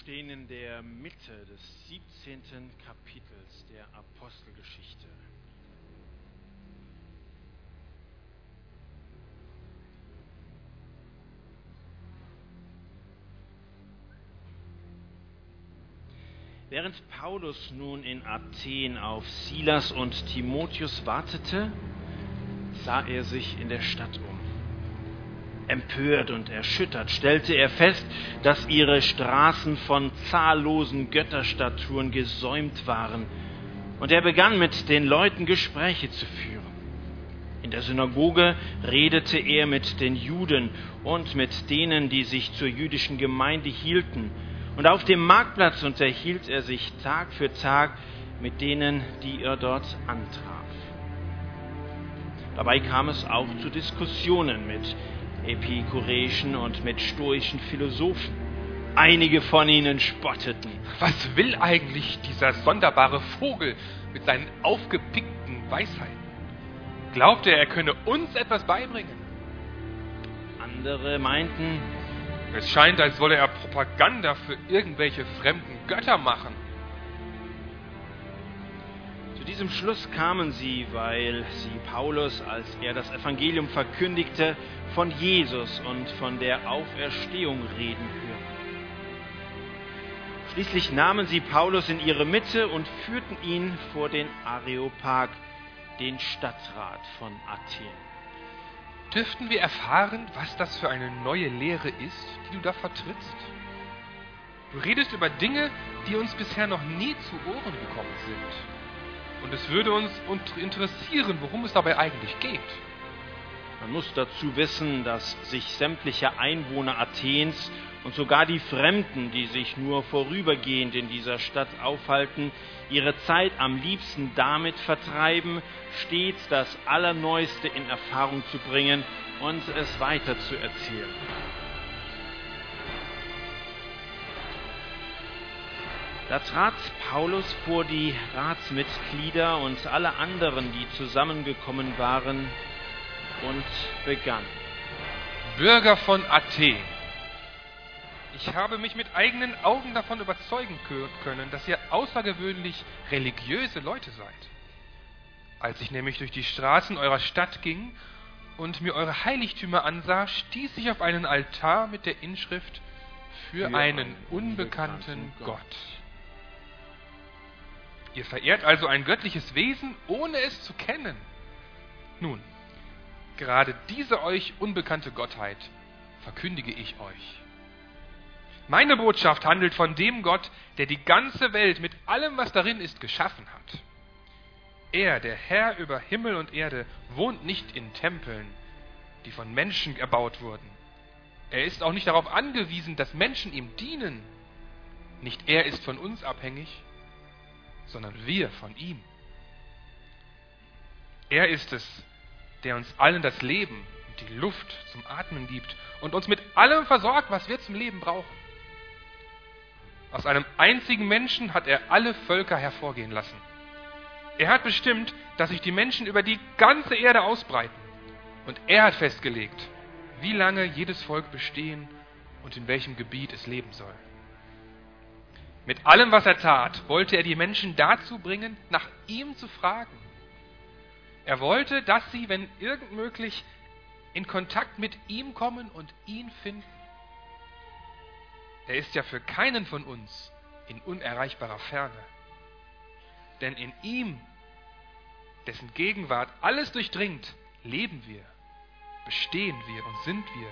stehen in der Mitte des 17. Kapitels der Apostelgeschichte. Während Paulus nun in Athen auf Silas und Timotheus wartete, sah er sich in der Stadt um. Empört und erschüttert stellte er fest, dass ihre Straßen von zahllosen Götterstatuen gesäumt waren, und er begann mit den Leuten Gespräche zu führen. In der Synagoge redete er mit den Juden und mit denen, die sich zur jüdischen Gemeinde hielten, und auf dem Marktplatz unterhielt er sich Tag für Tag mit denen, die er dort antraf. Dabei kam es auch zu Diskussionen mit epikureischen und mit stoischen Philosophen. Einige von ihnen spotteten. Was will eigentlich dieser sonderbare Vogel mit seinen aufgepickten Weisheiten? Glaubt er, er könne uns etwas beibringen? Andere meinten, es scheint, als wolle er Propaganda für irgendwelche fremden Götter machen. Zu diesem Schluss kamen sie, weil sie Paulus, als er das Evangelium verkündigte, von Jesus und von der Auferstehung reden hörten. Schließlich nahmen sie Paulus in ihre Mitte und führten ihn vor den Areopag, den Stadtrat von Athen. Dürften wir erfahren, was das für eine neue Lehre ist, die du da vertrittst? Du redest über Dinge, die uns bisher noch nie zu Ohren gekommen sind. Und es würde uns interessieren, worum es dabei eigentlich geht. Man muss dazu wissen, dass sich sämtliche Einwohner Athens und sogar die Fremden, die sich nur vorübergehend in dieser Stadt aufhalten, ihre Zeit am liebsten damit vertreiben, stets das Allerneueste in Erfahrung zu bringen und es weiter Da trat Paulus vor die Ratsmitglieder und alle anderen, die zusammengekommen waren, und begann. Bürger von Athen, ich habe mich mit eigenen Augen davon überzeugen können, dass ihr außergewöhnlich religiöse Leute seid. Als ich nämlich durch die Straßen eurer Stadt ging und mir eure Heiligtümer ansah, stieß ich auf einen Altar mit der Inschrift für, für einen unbekannten Gott. Gott. Ihr verehrt also ein göttliches Wesen, ohne es zu kennen. Nun, gerade diese euch unbekannte Gottheit verkündige ich euch. Meine Botschaft handelt von dem Gott, der die ganze Welt mit allem, was darin ist, geschaffen hat. Er, der Herr über Himmel und Erde, wohnt nicht in Tempeln, die von Menschen erbaut wurden. Er ist auch nicht darauf angewiesen, dass Menschen ihm dienen. Nicht er ist von uns abhängig, sondern wir von ihm. Er ist es, der uns allen das Leben und die Luft zum Atmen gibt und uns mit allem versorgt, was wir zum Leben brauchen. Aus einem einzigen Menschen hat er alle Völker hervorgehen lassen. Er hat bestimmt, dass sich die Menschen über die ganze Erde ausbreiten. Und er hat festgelegt, wie lange jedes Volk bestehen und in welchem Gebiet es leben soll. Mit allem, was er tat, wollte er die Menschen dazu bringen, nach ihm zu fragen. Er wollte, dass sie, wenn irgend möglich, in Kontakt mit ihm kommen und ihn finden. Er ist ja für keinen von uns in unerreichbarer Ferne. Denn in ihm, dessen Gegenwart alles durchdringt, leben wir, bestehen wir und sind wir.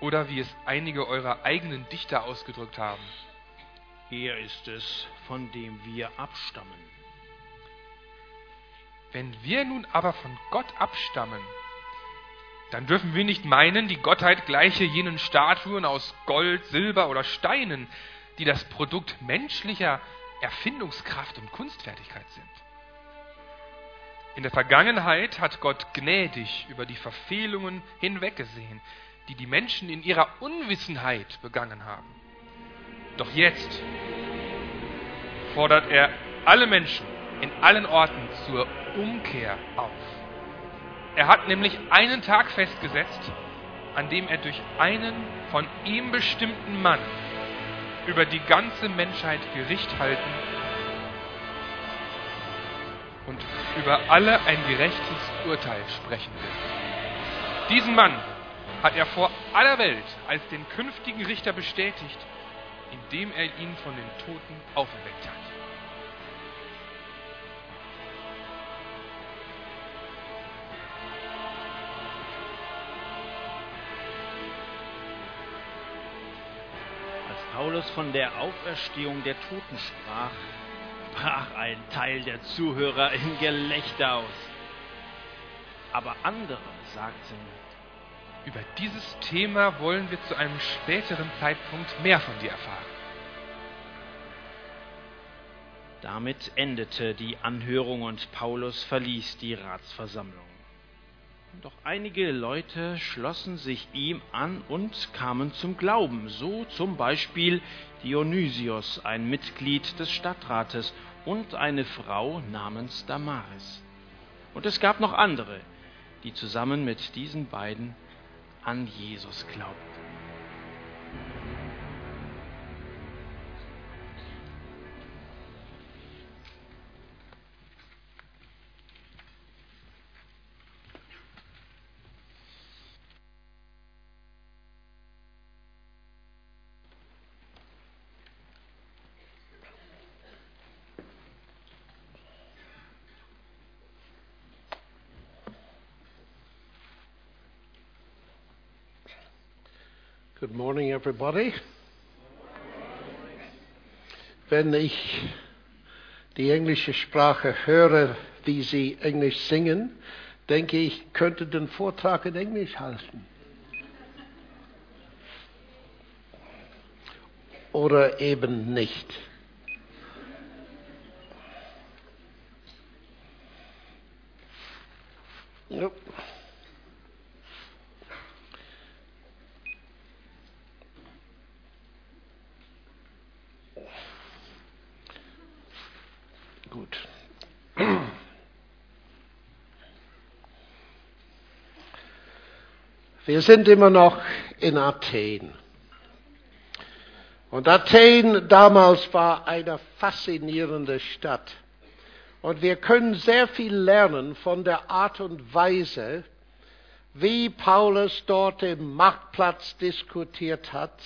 Oder wie es einige eurer eigenen Dichter ausgedrückt haben, er ist es, von dem wir abstammen. Wenn wir nun aber von Gott abstammen, dann dürfen wir nicht meinen, die Gottheit gleiche jenen Statuen aus Gold, Silber oder Steinen, die das Produkt menschlicher Erfindungskraft und Kunstfertigkeit sind. In der Vergangenheit hat Gott gnädig über die Verfehlungen hinweggesehen, die die Menschen in ihrer Unwissenheit begangen haben. Doch jetzt fordert er alle Menschen in allen Orten zur Umkehr auf. Er hat nämlich einen Tag festgesetzt, an dem er durch einen von ihm bestimmten Mann über die ganze Menschheit Gericht halten und über alle ein gerechtes Urteil sprechen wird. Diesen Mann hat er vor aller Welt als den künftigen Richter bestätigt, indem er ihn von den Toten auferweckt hat. Paulus von der Auferstehung der Toten sprach, brach ein Teil der Zuhörer in Gelächter aus. Aber andere sagten, über dieses Thema wollen wir zu einem späteren Zeitpunkt mehr von dir erfahren. Damit endete die Anhörung und Paulus verließ die Ratsversammlung. Doch einige Leute schlossen sich ihm an und kamen zum Glauben, so zum Beispiel Dionysios, ein Mitglied des Stadtrates, und eine Frau namens Damaris. Und es gab noch andere, die zusammen mit diesen beiden an Jesus glaubten. Good morning, everybody. Wenn ich die englische Sprache höre, wie sie Englisch singen, denke ich, könnte den Vortrag in Englisch halten. Oder eben nicht. Yep. Gut. Wir sind immer noch in Athen. Und Athen damals war eine faszinierende Stadt. Und wir können sehr viel lernen von der Art und Weise, wie Paulus dort im Marktplatz diskutiert hat.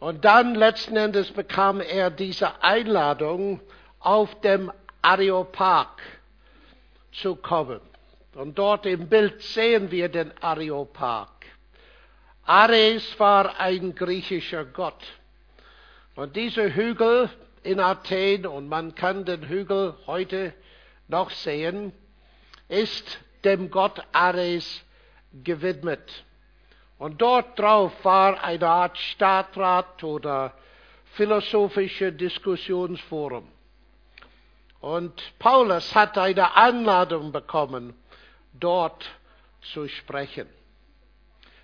Und dann letzten Endes bekam er diese Einladung, auf dem Areopag zu kommen. Und dort im Bild sehen wir den Areopag. Ares war ein griechischer Gott. Und dieser Hügel in Athen, und man kann den Hügel heute noch sehen, ist dem Gott Ares gewidmet. Und dort drauf war eine Art Stadtrat oder philosophische Diskussionsforum. Und Paulus hat eine Einladung bekommen, dort zu sprechen.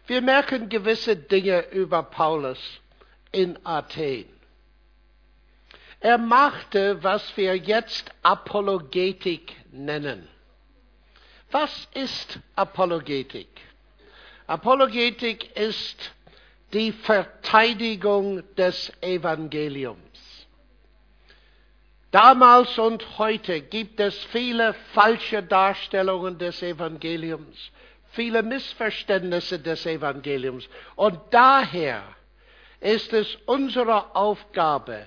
Wir merken gewisse Dinge über Paulus in Athen. Er machte, was wir jetzt Apologetik nennen. Was ist Apologetik? Apologetik ist die Verteidigung des Evangeliums. Damals und heute gibt es viele falsche Darstellungen des Evangeliums, viele Missverständnisse des Evangeliums. Und daher ist es unsere Aufgabe,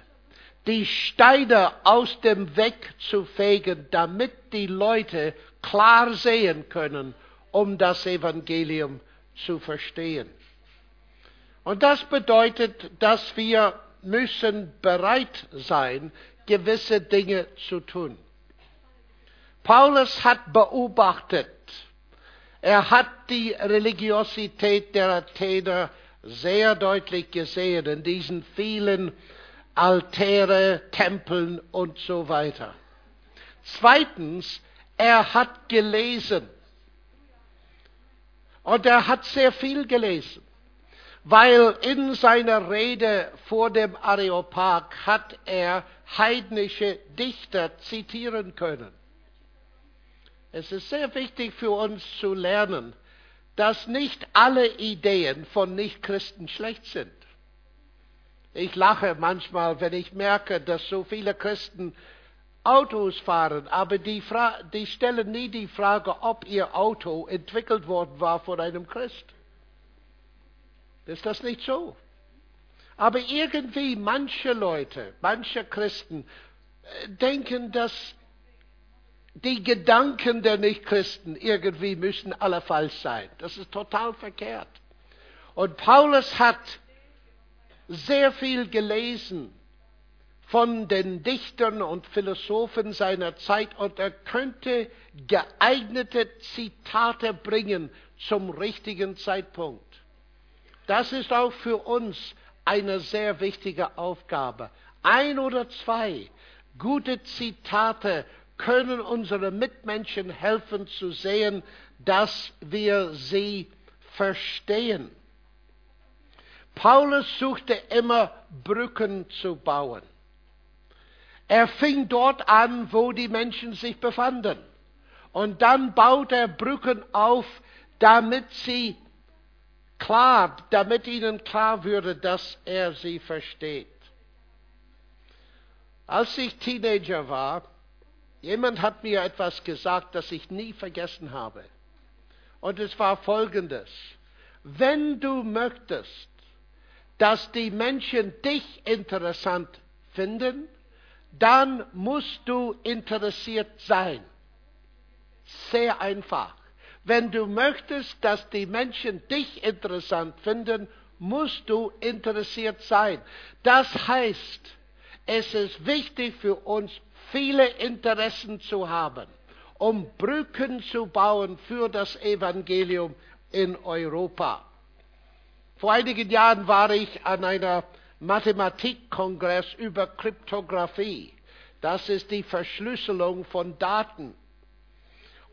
die Steine aus dem Weg zu fegen, damit die Leute klar sehen können, um das Evangelium zu verstehen. Und das bedeutet, dass wir müssen bereit sein, gewisse Dinge zu tun. Paulus hat beobachtet, er hat die Religiosität der Athener sehr deutlich gesehen in diesen vielen Altäre, Tempeln und so weiter. Zweitens, er hat gelesen. Und er hat sehr viel gelesen weil in seiner Rede vor dem Areopag hat er heidnische Dichter zitieren können. Es ist sehr wichtig für uns zu lernen, dass nicht alle Ideen von Nichtchristen schlecht sind. Ich lache manchmal, wenn ich merke, dass so viele Christen Autos fahren, aber die, Fra die stellen nie die Frage, ob ihr Auto entwickelt worden war von einem Christ. Ist das nicht so? Aber irgendwie manche Leute, manche Christen äh, denken, dass die Gedanken der Nichtchristen irgendwie müssen alle falsch sein. Das ist total verkehrt. Und Paulus hat sehr viel gelesen von den Dichtern und Philosophen seiner Zeit und er könnte geeignete Zitate bringen zum richtigen Zeitpunkt. Das ist auch für uns eine sehr wichtige Aufgabe. Ein oder zwei gute Zitate können unsere Mitmenschen helfen zu sehen, dass wir sie verstehen. Paulus suchte immer Brücken zu bauen. Er fing dort an, wo die Menschen sich befanden. Und dann baut er Brücken auf, damit sie klar, damit ihnen klar würde, dass er sie versteht. Als ich Teenager war, jemand hat mir etwas gesagt, das ich nie vergessen habe. Und es war folgendes. Wenn du möchtest, dass die Menschen dich interessant finden, dann musst du interessiert sein. Sehr einfach. Wenn du möchtest, dass die Menschen dich interessant finden, musst du interessiert sein. Das heißt, es ist wichtig für uns, viele Interessen zu haben, um Brücken zu bauen für das Evangelium in Europa. Vor einigen Jahren war ich an einer Mathematikkongress über Kryptographie. Das ist die Verschlüsselung von Daten.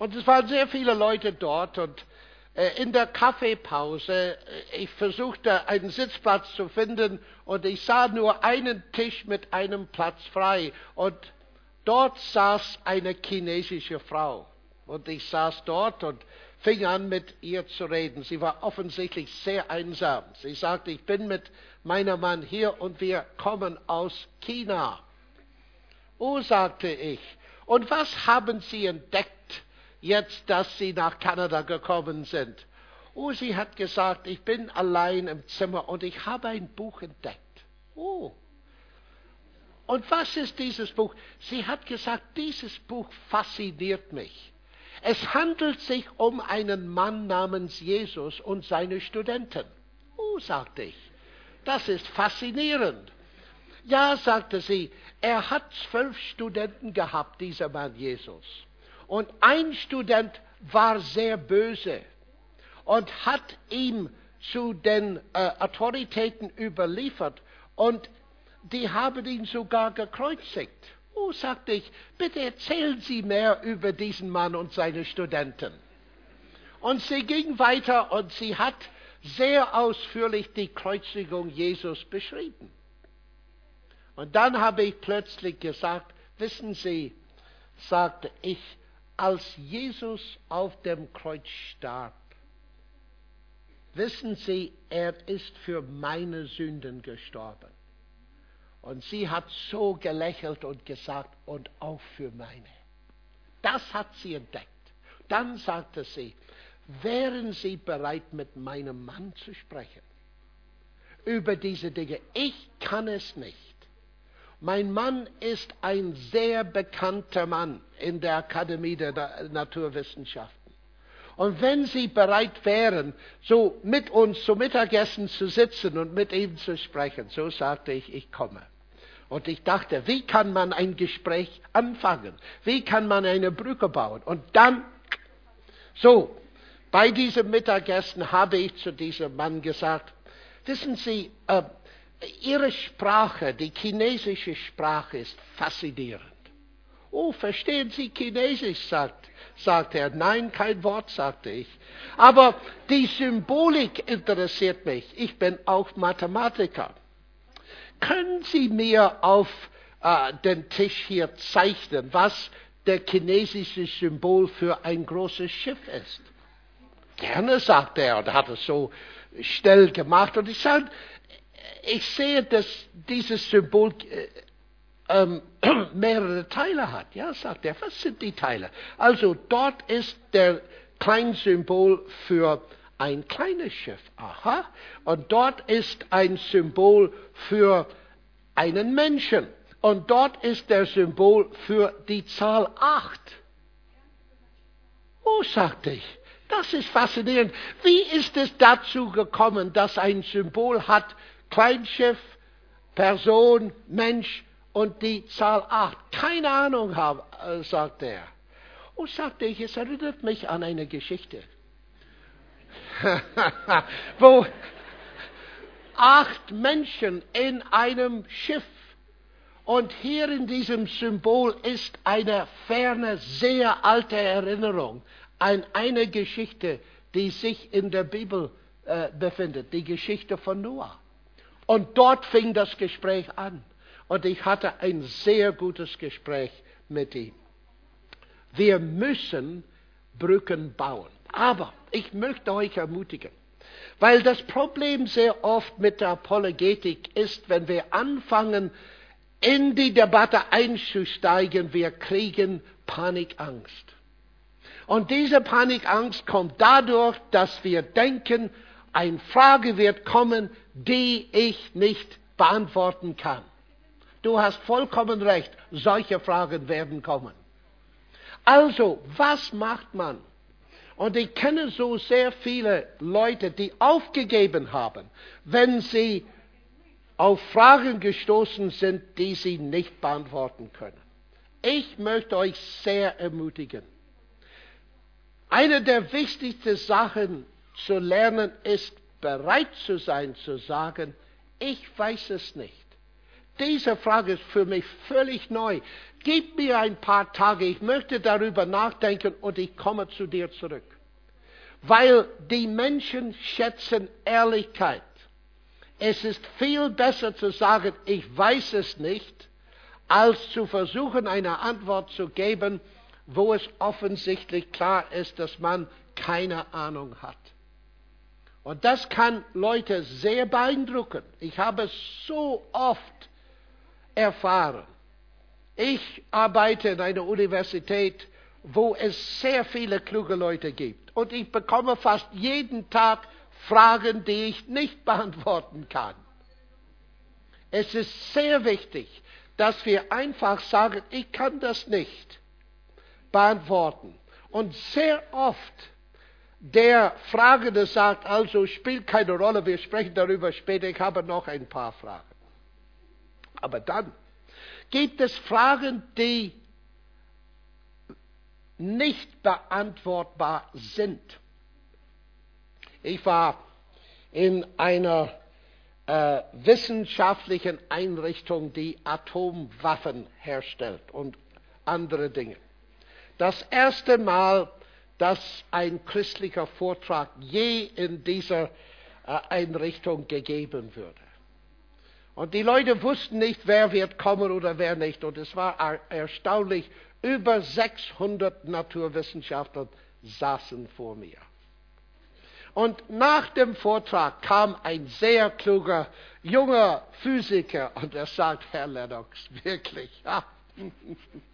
Und es waren sehr viele Leute dort und äh, in der Kaffeepause, äh, ich versuchte einen Sitzplatz zu finden und ich sah nur einen Tisch mit einem Platz frei und dort saß eine chinesische Frau. Und ich saß dort und fing an mit ihr zu reden. Sie war offensichtlich sehr einsam. Sie sagte, ich bin mit meinem Mann hier und wir kommen aus China. Oh, sagte ich, und was haben Sie entdeckt, jetzt, dass Sie nach Kanada gekommen sind? Oh, sie hat gesagt, ich bin allein im Zimmer und ich habe ein Buch entdeckt. Oh. Und was ist dieses Buch? Sie hat gesagt, dieses Buch fasziniert mich. Es handelt sich um einen Mann namens Jesus und seine Studenten. Oh, sagte ich, das ist faszinierend. Ja, sagte sie, er hat zwölf Studenten gehabt, dieser Mann Jesus. Und ein Student war sehr böse und hat ihm zu den äh, Autoritäten überliefert und die haben ihn sogar gekreuzigt. Oh, sagte ich, bitte erzählen Sie mehr über diesen Mann und seine Studenten. Und sie ging weiter und sie hat sehr ausführlich die Kreuzigung Jesus beschrieben. Und dann habe ich plötzlich gesagt, wissen Sie, sagte ich, als Jesus auf dem Kreuz starb, wissen Sie, er ist für meine Sünden gestorben. Und sie hat so gelächelt und gesagt, und auch für meine. Das hat sie entdeckt. Dann sagte sie, wären Sie bereit, mit meinem Mann zu sprechen über diese Dinge? Ich kann es nicht. Mein Mann ist ein sehr bekannter Mann in der Akademie der Naturwissenschaften. Und wenn Sie bereit wären, so mit uns zum Mittagessen zu sitzen und mit ihm zu sprechen, so sagte ich, ich komme. Und ich dachte, wie kann man ein Gespräch anfangen? Wie kann man eine Brücke bauen? Und dann, so, bei diesem Mittagessen habe ich zu diesem Mann gesagt, wissen Sie, äh, Ihre Sprache, die chinesische Sprache ist faszinierend. Oh, verstehen Sie Chinesisch, sagt, sagt er. Nein, kein Wort, sagte ich. Aber die Symbolik interessiert mich. Ich bin auch Mathematiker können Sie mir auf äh, den Tisch hier zeichnen, was der chinesische Symbol für ein großes Schiff ist? Gerne, sagt er, und hat es so schnell gemacht. Und ich sage, ich sehe, dass dieses Symbol äh, ähm, mehrere Teile hat. Ja, sagt er, was sind die Teile? Also dort ist der Kleinsymbol für ein kleines Schiff. Aha. Und dort ist ein Symbol für einen Menschen. Und dort ist der Symbol für die Zahl 8. Oh, sagte ich, das ist faszinierend. Wie ist es dazu gekommen, dass ein Symbol hat, Kleinschiff, Person, Mensch und die Zahl 8? Keine Ahnung, äh, sagte er. Oh, sagte ich, es erinnert mich an eine Geschichte. wo acht Menschen in einem Schiff und hier in diesem Symbol ist eine ferne, sehr alte Erinnerung an eine Geschichte, die sich in der Bibel äh, befindet, die Geschichte von Noah. Und dort fing das Gespräch an. Und ich hatte ein sehr gutes Gespräch mit ihm. Wir müssen Brücken bauen. Aber ich möchte euch ermutigen, weil das Problem sehr oft mit der Apologetik ist, wenn wir anfangen, in die Debatte einzusteigen, wir kriegen Panikangst. Und diese Panikangst kommt dadurch, dass wir denken, eine Frage wird kommen, die ich nicht beantworten kann. Du hast vollkommen recht, solche Fragen werden kommen. Also, was macht man? Und ich kenne so sehr viele Leute, die aufgegeben haben, wenn sie auf Fragen gestoßen sind, die sie nicht beantworten können. Ich möchte euch sehr ermutigen. Eine der wichtigsten Sachen zu lernen ist, bereit zu sein, zu sagen, ich weiß es nicht. Diese Frage ist für mich völlig neu. Gib mir ein paar Tage, ich möchte darüber nachdenken und ich komme zu dir zurück. Weil die Menschen schätzen Ehrlichkeit. Es ist viel besser zu sagen, ich weiß es nicht, als zu versuchen, eine Antwort zu geben, wo es offensichtlich klar ist, dass man keine Ahnung hat. Und das kann Leute sehr beeindrucken. Ich habe es so oft erfahren. Ich arbeite in einer Universität, wo es sehr viele kluge Leute gibt. Und ich bekomme fast jeden Tag Fragen, die ich nicht beantworten kann. Es ist sehr wichtig, dass wir einfach sagen, ich kann das nicht beantworten. Und sehr oft der Fragende sagt, also spielt keine Rolle, wir sprechen darüber später, ich habe noch ein paar Fragen. Aber dann gibt es Fragen, die nicht beantwortbar sind. Ich war in einer äh, wissenschaftlichen Einrichtung, die Atomwaffen herstellt und andere Dinge. Das erste Mal, dass ein christlicher Vortrag je in dieser äh, Einrichtung gegeben würde. Und die Leute wussten nicht, wer wird kommen oder wer nicht. Und es war erstaunlich, über 600 Naturwissenschaftler saßen vor mir. Und nach dem Vortrag kam ein sehr kluger junger Physiker und er sagt, Herr Lennox, wirklich, ja.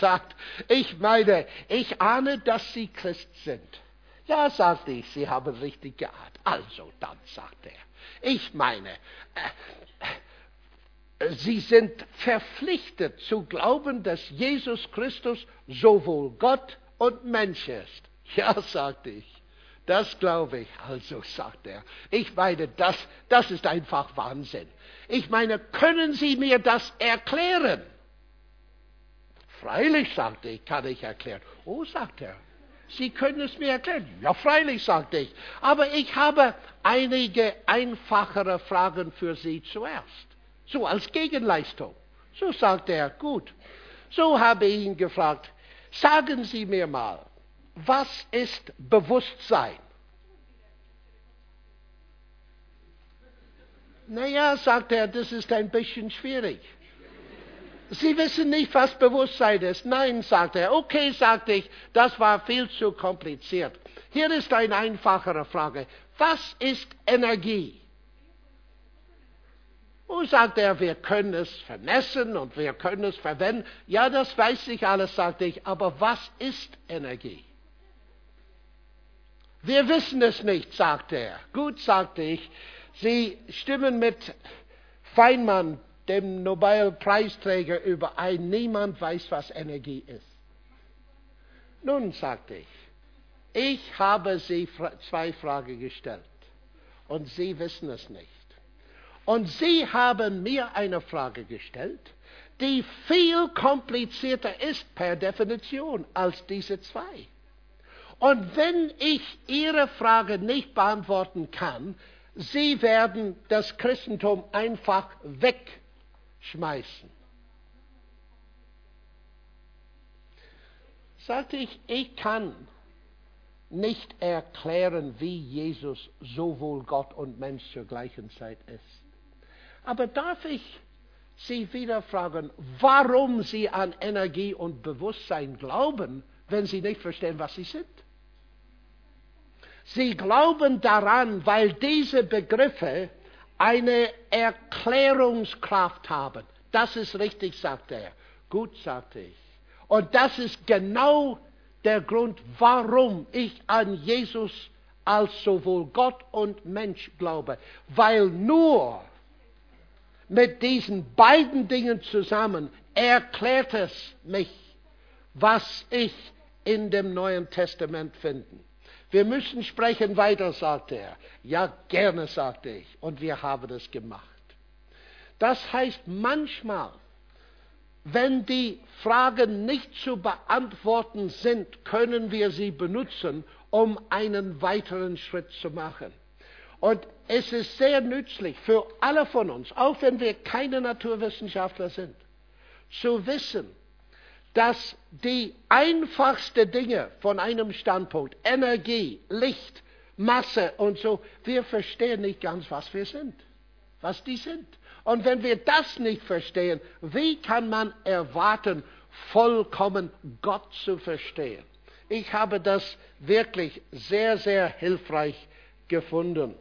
sagt, ich meine, ich ahne, dass Sie Christ sind. Ja, sagte ich, Sie haben richtig geahnt. Also dann, sagte er, ich meine, äh, äh, Sie sind verpflichtet zu glauben, dass Jesus Christus sowohl Gott und Mensch ist. Ja, sagte ich. Das glaube ich. Also, sagt er. Ich meine, das, das ist einfach Wahnsinn. Ich meine, können Sie mir das erklären? Freilich, sagte ich, kann ich erklären. Oh, sagt er. Sie können es mir erklären. Ja, freilich, sagte ich. Aber ich habe einige einfachere Fragen für Sie zuerst. So als Gegenleistung. So sagte er, gut. So habe ich ihn gefragt, sagen Sie mir mal, was ist Bewusstsein? Naja, sagt er, das ist ein bisschen schwierig. Sie wissen nicht, was Bewusstsein ist. Nein, sagt er. Okay, sagte ich, das war viel zu kompliziert. Hier ist eine einfachere Frage. Was ist Energie? Und sagt er, wir können es vermessen und wir können es verwenden. Ja, das weiß ich alles, sagte ich, aber was ist Energie? Wir wissen es nicht, sagte er. Gut, sagte ich, Sie stimmen mit Feynman, dem Nobelpreisträger, überein. Niemand weiß, was Energie ist. Nun, sagte ich, ich habe Sie zwei Fragen gestellt und Sie wissen es nicht. Und Sie haben mir eine Frage gestellt, die viel komplizierter ist per Definition als diese zwei. Und wenn ich Ihre Frage nicht beantworten kann, Sie werden das Christentum einfach wegschmeißen. Sagte ich, ich kann nicht erklären, wie Jesus sowohl Gott und Mensch zur gleichen Zeit ist. Aber darf ich Sie wieder fragen, warum Sie an Energie und Bewusstsein glauben, wenn Sie nicht verstehen, was Sie sind? Sie glauben daran, weil diese Begriffe eine Erklärungskraft haben. Das ist richtig, sagte er. Gut, sagte ich. Und das ist genau der Grund, warum ich an Jesus als sowohl Gott und Mensch glaube. Weil nur mit diesen beiden Dingen zusammen erklärt es mich, was ich in dem Neuen Testament finde. Wir müssen sprechen weiter, sagte er. Ja, gerne, sagte ich. Und wir haben es gemacht. Das heißt, manchmal, wenn die Fragen nicht zu beantworten sind, können wir sie benutzen, um einen weiteren Schritt zu machen. Und es ist sehr nützlich für alle von uns, auch wenn wir keine Naturwissenschaftler sind, zu wissen, dass die einfachsten Dinge von einem Standpunkt, Energie, Licht, Masse und so, wir verstehen nicht ganz, was wir sind, was die sind. Und wenn wir das nicht verstehen, wie kann man erwarten, vollkommen Gott zu verstehen? Ich habe das wirklich sehr, sehr hilfreich gefunden.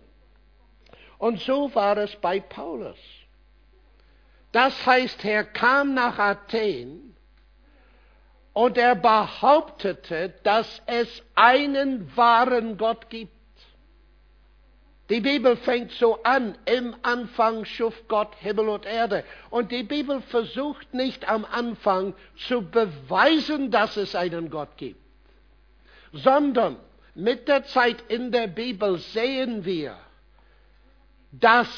Und so war es bei Paulus. Das heißt, er kam nach Athen und er behauptete, dass es einen wahren Gott gibt. Die Bibel fängt so an, im Anfang schuf Gott Himmel und Erde. Und die Bibel versucht nicht am Anfang zu beweisen, dass es einen Gott gibt, sondern mit der Zeit in der Bibel sehen wir, dass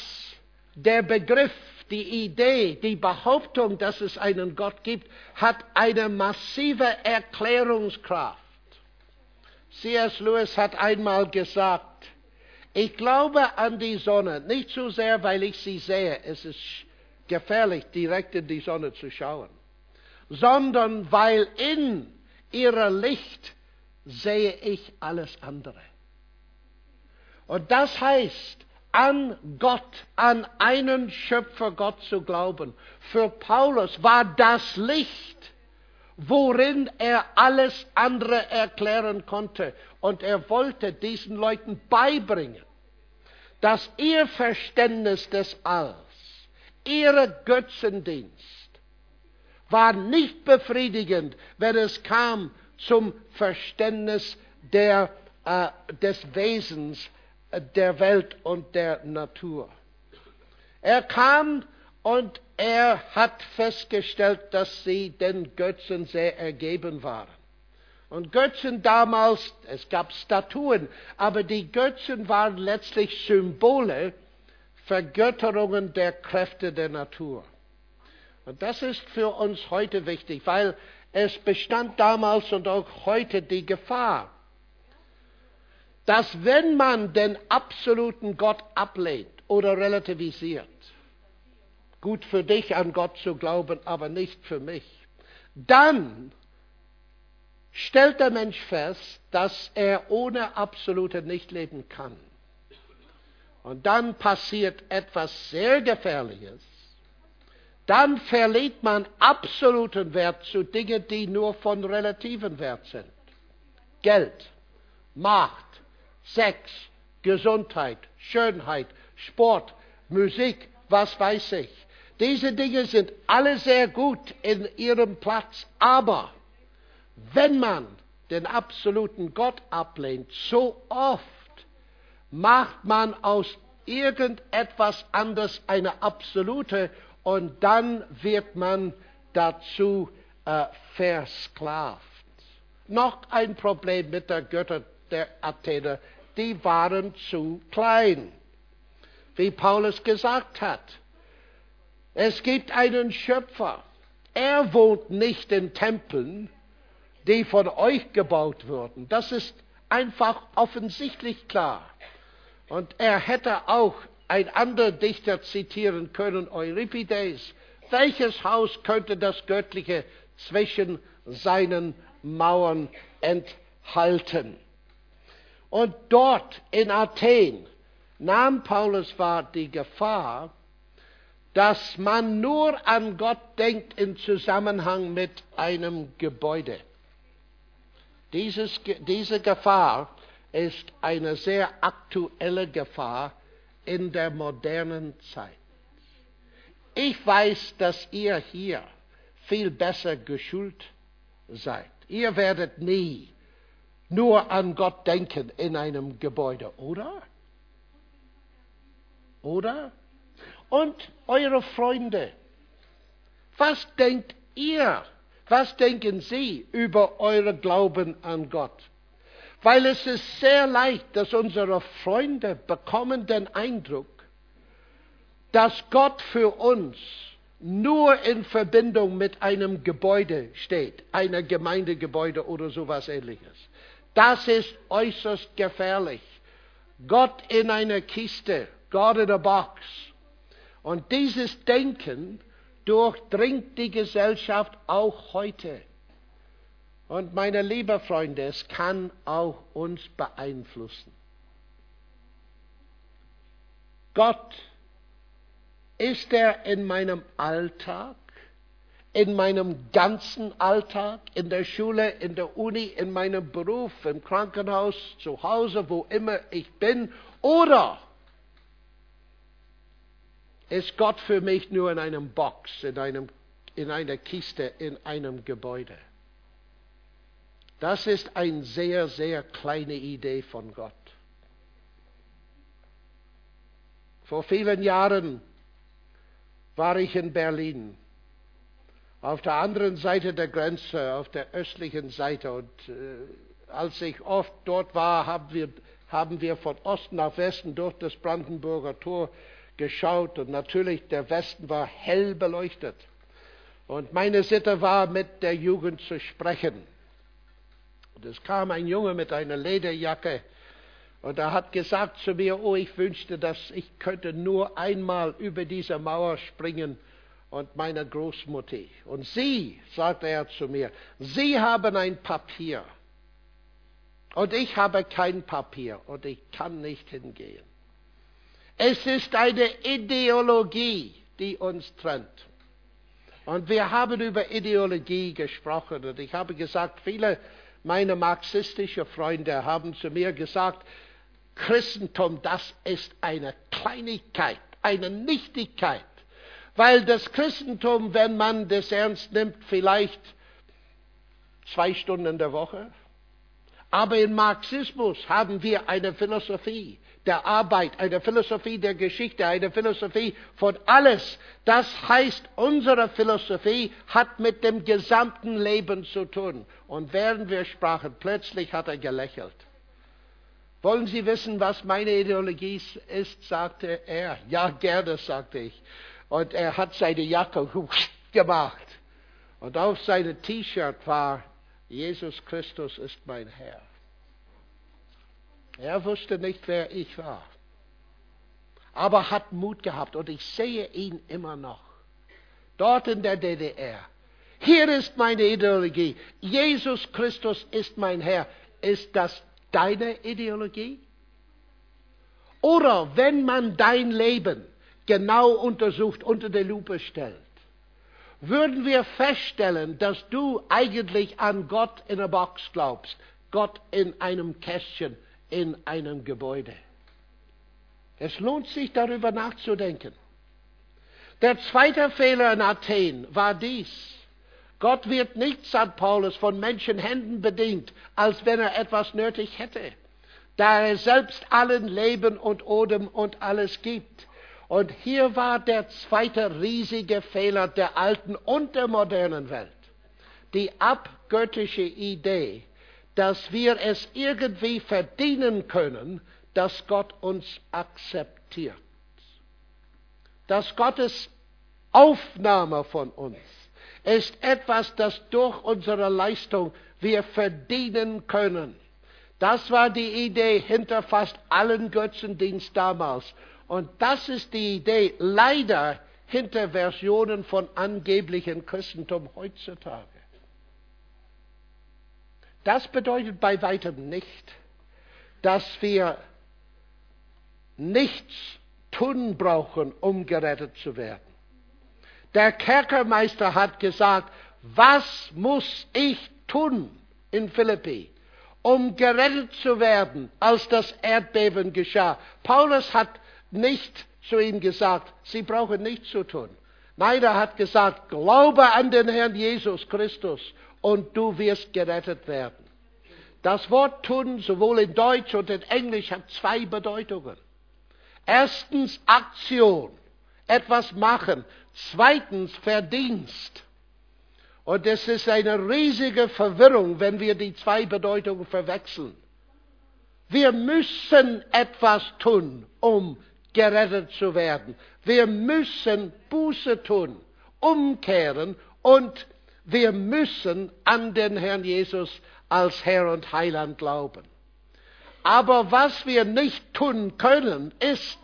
der Begriff die Idee, die Behauptung, dass es einen Gott gibt, hat eine massive Erklärungskraft. C.S. Lewis hat einmal gesagt, ich glaube an die Sonne, nicht so sehr, weil ich sie sehe, es ist gefährlich, direkt in die Sonne zu schauen, sondern weil in ihrer Licht sehe ich alles andere. Und das heißt, an Gott, an einen Schöpfer Gott zu glauben. Für Paulus war das Licht, worin er alles andere erklären konnte. Und er wollte diesen Leuten beibringen, dass ihr Verständnis des Alls, ihre Götzendienst, war nicht befriedigend, wenn es kam zum Verständnis der, äh, des Wesens der Welt und der Natur. Er kam und er hat festgestellt, dass sie den Götzen sehr ergeben waren. Und Götzen damals, es gab Statuen, aber die Götzen waren letztlich Symbole, Vergötterungen der Kräfte der Natur. Und das ist für uns heute wichtig, weil es bestand damals und auch heute die Gefahr, dass wenn man den absoluten Gott ablehnt oder relativisiert, gut für dich an Gott zu glauben, aber nicht für mich, dann stellt der Mensch fest, dass er ohne Absolute nicht leben kann. Und dann passiert etwas sehr Gefährliches. Dann verliert man absoluten Wert zu Dingen, die nur von relativen Wert sind. Geld, Macht, Sex, Gesundheit, Schönheit, Sport, Musik, was weiß ich. Diese Dinge sind alle sehr gut in ihrem Platz, aber wenn man den absoluten Gott ablehnt, so oft macht man aus irgendetwas anders eine absolute und dann wird man dazu äh, versklavt. Noch ein Problem mit der Götter der Athener, die waren zu klein, wie Paulus gesagt hat. Es gibt einen Schöpfer. Er wohnt nicht in Tempeln, die von euch gebaut wurden. Das ist einfach offensichtlich klar. Und er hätte auch ein anderer Dichter zitieren können, Euripides. Welches Haus könnte das Göttliche zwischen seinen Mauern enthalten? Und dort in Athen nahm Paulus wahr die Gefahr, dass man nur an Gott denkt im Zusammenhang mit einem Gebäude. Dieses, diese Gefahr ist eine sehr aktuelle Gefahr in der modernen Zeit. Ich weiß, dass ihr hier viel besser geschult seid. Ihr werdet nie nur an Gott denken in einem Gebäude, oder? Oder? Und eure Freunde, was denkt ihr? Was denken sie über euren Glauben an Gott? Weil es ist sehr leicht, dass unsere Freunde bekommen den Eindruck, dass Gott für uns nur in Verbindung mit einem Gebäude steht, einer Gemeindegebäude oder sowas ähnliches. Das ist äußerst gefährlich. Gott in einer Kiste, God in a box. Und dieses Denken durchdringt die Gesellschaft auch heute. Und meine lieben Freunde, es kann auch uns beeinflussen. Gott, ist er in meinem Alltag, in meinem ganzen Alltag, in der Schule, in der Uni, in meinem Beruf, im Krankenhaus, zu Hause, wo immer ich bin, oder ist Gott für mich nur in einem Box, in, einem, in einer Kiste, in einem Gebäude? Das ist eine sehr, sehr kleine Idee von Gott. Vor vielen Jahren war ich in Berlin, auf der anderen Seite der Grenze, auf der östlichen Seite. Und äh, als ich oft dort war, haben wir, haben wir von Osten nach Westen durch das Brandenburger Tor geschaut. Und natürlich, der Westen war hell beleuchtet. Und meine Sitte war, mit der Jugend zu sprechen. Und es kam ein Junge mit einer Lederjacke und er hat gesagt zu mir, oh, ich wünschte, dass ich könnte nur einmal über diese Mauer springen und meine Großmutter. Und Sie, sagte er zu mir, Sie haben ein Papier und ich habe kein Papier und ich kann nicht hingehen. Es ist eine Ideologie, die uns trennt. Und wir haben über Ideologie gesprochen und ich habe gesagt, viele meine marxistischen Freunde haben zu mir gesagt, Christentum, das ist eine Kleinigkeit, eine Nichtigkeit. Weil das Christentum, wenn man das ernst nimmt, vielleicht zwei Stunden in der Woche. Aber im Marxismus haben wir eine Philosophie der Arbeit, eine Philosophie der Geschichte, eine Philosophie von alles. Das heißt, unsere Philosophie hat mit dem gesamten Leben zu tun. Und während wir sprachen, plötzlich hat er gelächelt. Wollen Sie wissen, was meine Ideologie ist? sagte er. Ja, gerne, sagte ich. Und er hat seine Jacke gemacht. Und auf seinem T-Shirt war, Jesus Christus ist mein Herr. Er wusste nicht, wer ich war. Aber hat Mut gehabt und ich sehe ihn immer noch. Dort in der DDR. Hier ist meine Ideologie. Jesus Christus ist mein Herr. Ist das deine Ideologie? Oder wenn man dein Leben genau untersucht, unter der Lupe stellt, würden wir feststellen, dass du eigentlich an Gott in einer Box glaubst, Gott in einem Kästchen, in einem Gebäude. Es lohnt sich darüber nachzudenken. Der zweite Fehler in Athen war dies. Gott wird nicht, sagt Paulus, von Menschenhänden bedient, als wenn er etwas nötig hätte, da er selbst allen Leben und Odem und alles gibt. Und hier war der zweite riesige Fehler der alten und der modernen Welt. Die abgöttische Idee, dass wir es irgendwie verdienen können, dass Gott uns akzeptiert. Dass Gottes Aufnahme von uns ist etwas, das durch unsere Leistung wir verdienen können. Das war die Idee hinter fast allen Götzendienst damals. Und das ist die Idee leider hinter Versionen von angeblichen Christentum heutzutage. Das bedeutet bei weitem nicht, dass wir nichts tun brauchen, um gerettet zu werden. Der Kerkermeister hat gesagt, was muss ich tun in Philippi, um gerettet zu werden, als das Erdbeben geschah. Paulus hat nicht zu ihm gesagt, Sie brauchen nichts zu tun. Nein, er hat gesagt, glaube an den Herrn Jesus Christus und du wirst gerettet werden. Das Wort tun, sowohl in Deutsch und in Englisch, hat zwei Bedeutungen. Erstens Aktion, etwas machen. Zweitens Verdienst. Und es ist eine riesige Verwirrung, wenn wir die zwei Bedeutungen verwechseln. Wir müssen etwas tun, um gerettet zu werden. Wir müssen Buße tun, umkehren und wir müssen an den Herrn Jesus als Herr und Heiland glauben. Aber was wir nicht tun können, ist,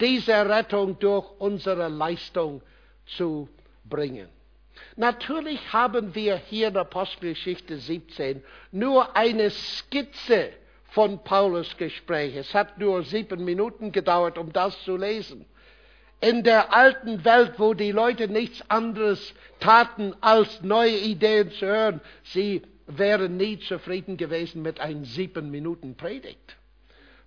diese Rettung durch unsere Leistung zu bringen. Natürlich haben wir hier in Apostelgeschichte 17 nur eine Skizze von Paulus Gespräch. Es hat nur sieben Minuten gedauert, um das zu lesen. In der alten Welt, wo die Leute nichts anderes taten, als neue Ideen zu hören, sie wären nie zufrieden gewesen mit einem sieben Minuten Predigt.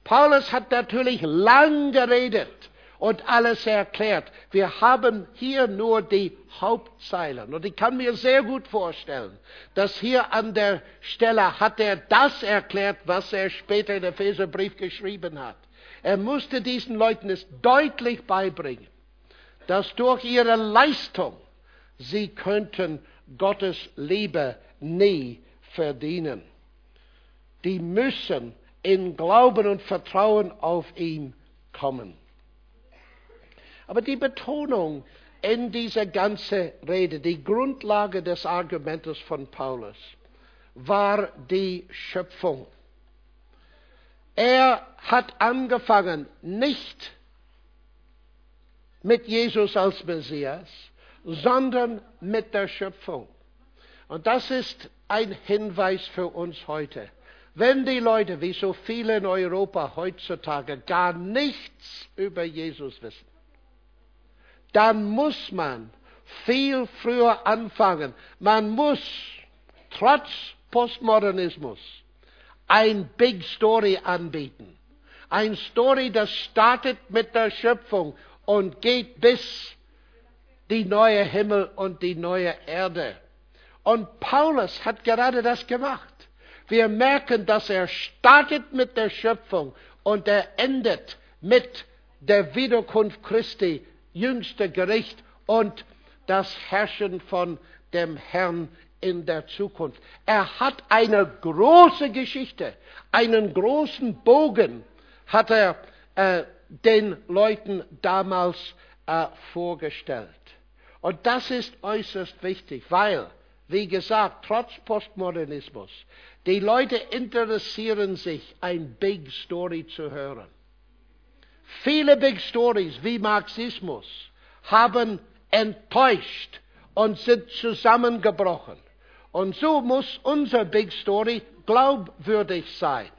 Paulus hat natürlich lang geredet und alles erklärt. Wir haben hier nur die Hauptzeilen. Und ich kann mir sehr gut vorstellen, dass hier an der Stelle hat er das erklärt, was er später in Epheserbrief geschrieben hat. Er musste diesen Leuten es deutlich beibringen, dass durch ihre Leistung sie könnten Gottes Liebe nie verdienen. Die müssen in Glauben und Vertrauen auf ihn kommen. Aber die Betonung in dieser ganzen Rede, die Grundlage des Argumentes von Paulus, war die Schöpfung. Er hat angefangen nicht mit Jesus als Messias, sondern mit der Schöpfung. Und das ist ein Hinweis für uns heute. Wenn die Leute, wie so viele in Europa heutzutage, gar nichts über Jesus wissen, dann muss man viel früher anfangen. Man muss trotz Postmodernismus ein Big Story anbieten. Ein Story, das startet mit der Schöpfung und geht bis die neue Himmel und die neue Erde. Und Paulus hat gerade das gemacht. Wir merken, dass er startet mit der Schöpfung und er endet mit der Wiederkunft Christi jüngste Gericht und das Herrschen von dem Herrn in der Zukunft. Er hat eine große Geschichte, einen großen Bogen hat er äh, den Leuten damals äh, vorgestellt. Und das ist äußerst wichtig, weil, wie gesagt, trotz Postmodernismus, die Leute interessieren sich, ein Big Story zu hören. Viele Big Stories wie Marxismus haben enttäuscht und sind zusammengebrochen. Und so muss unser Big Story glaubwürdig sein.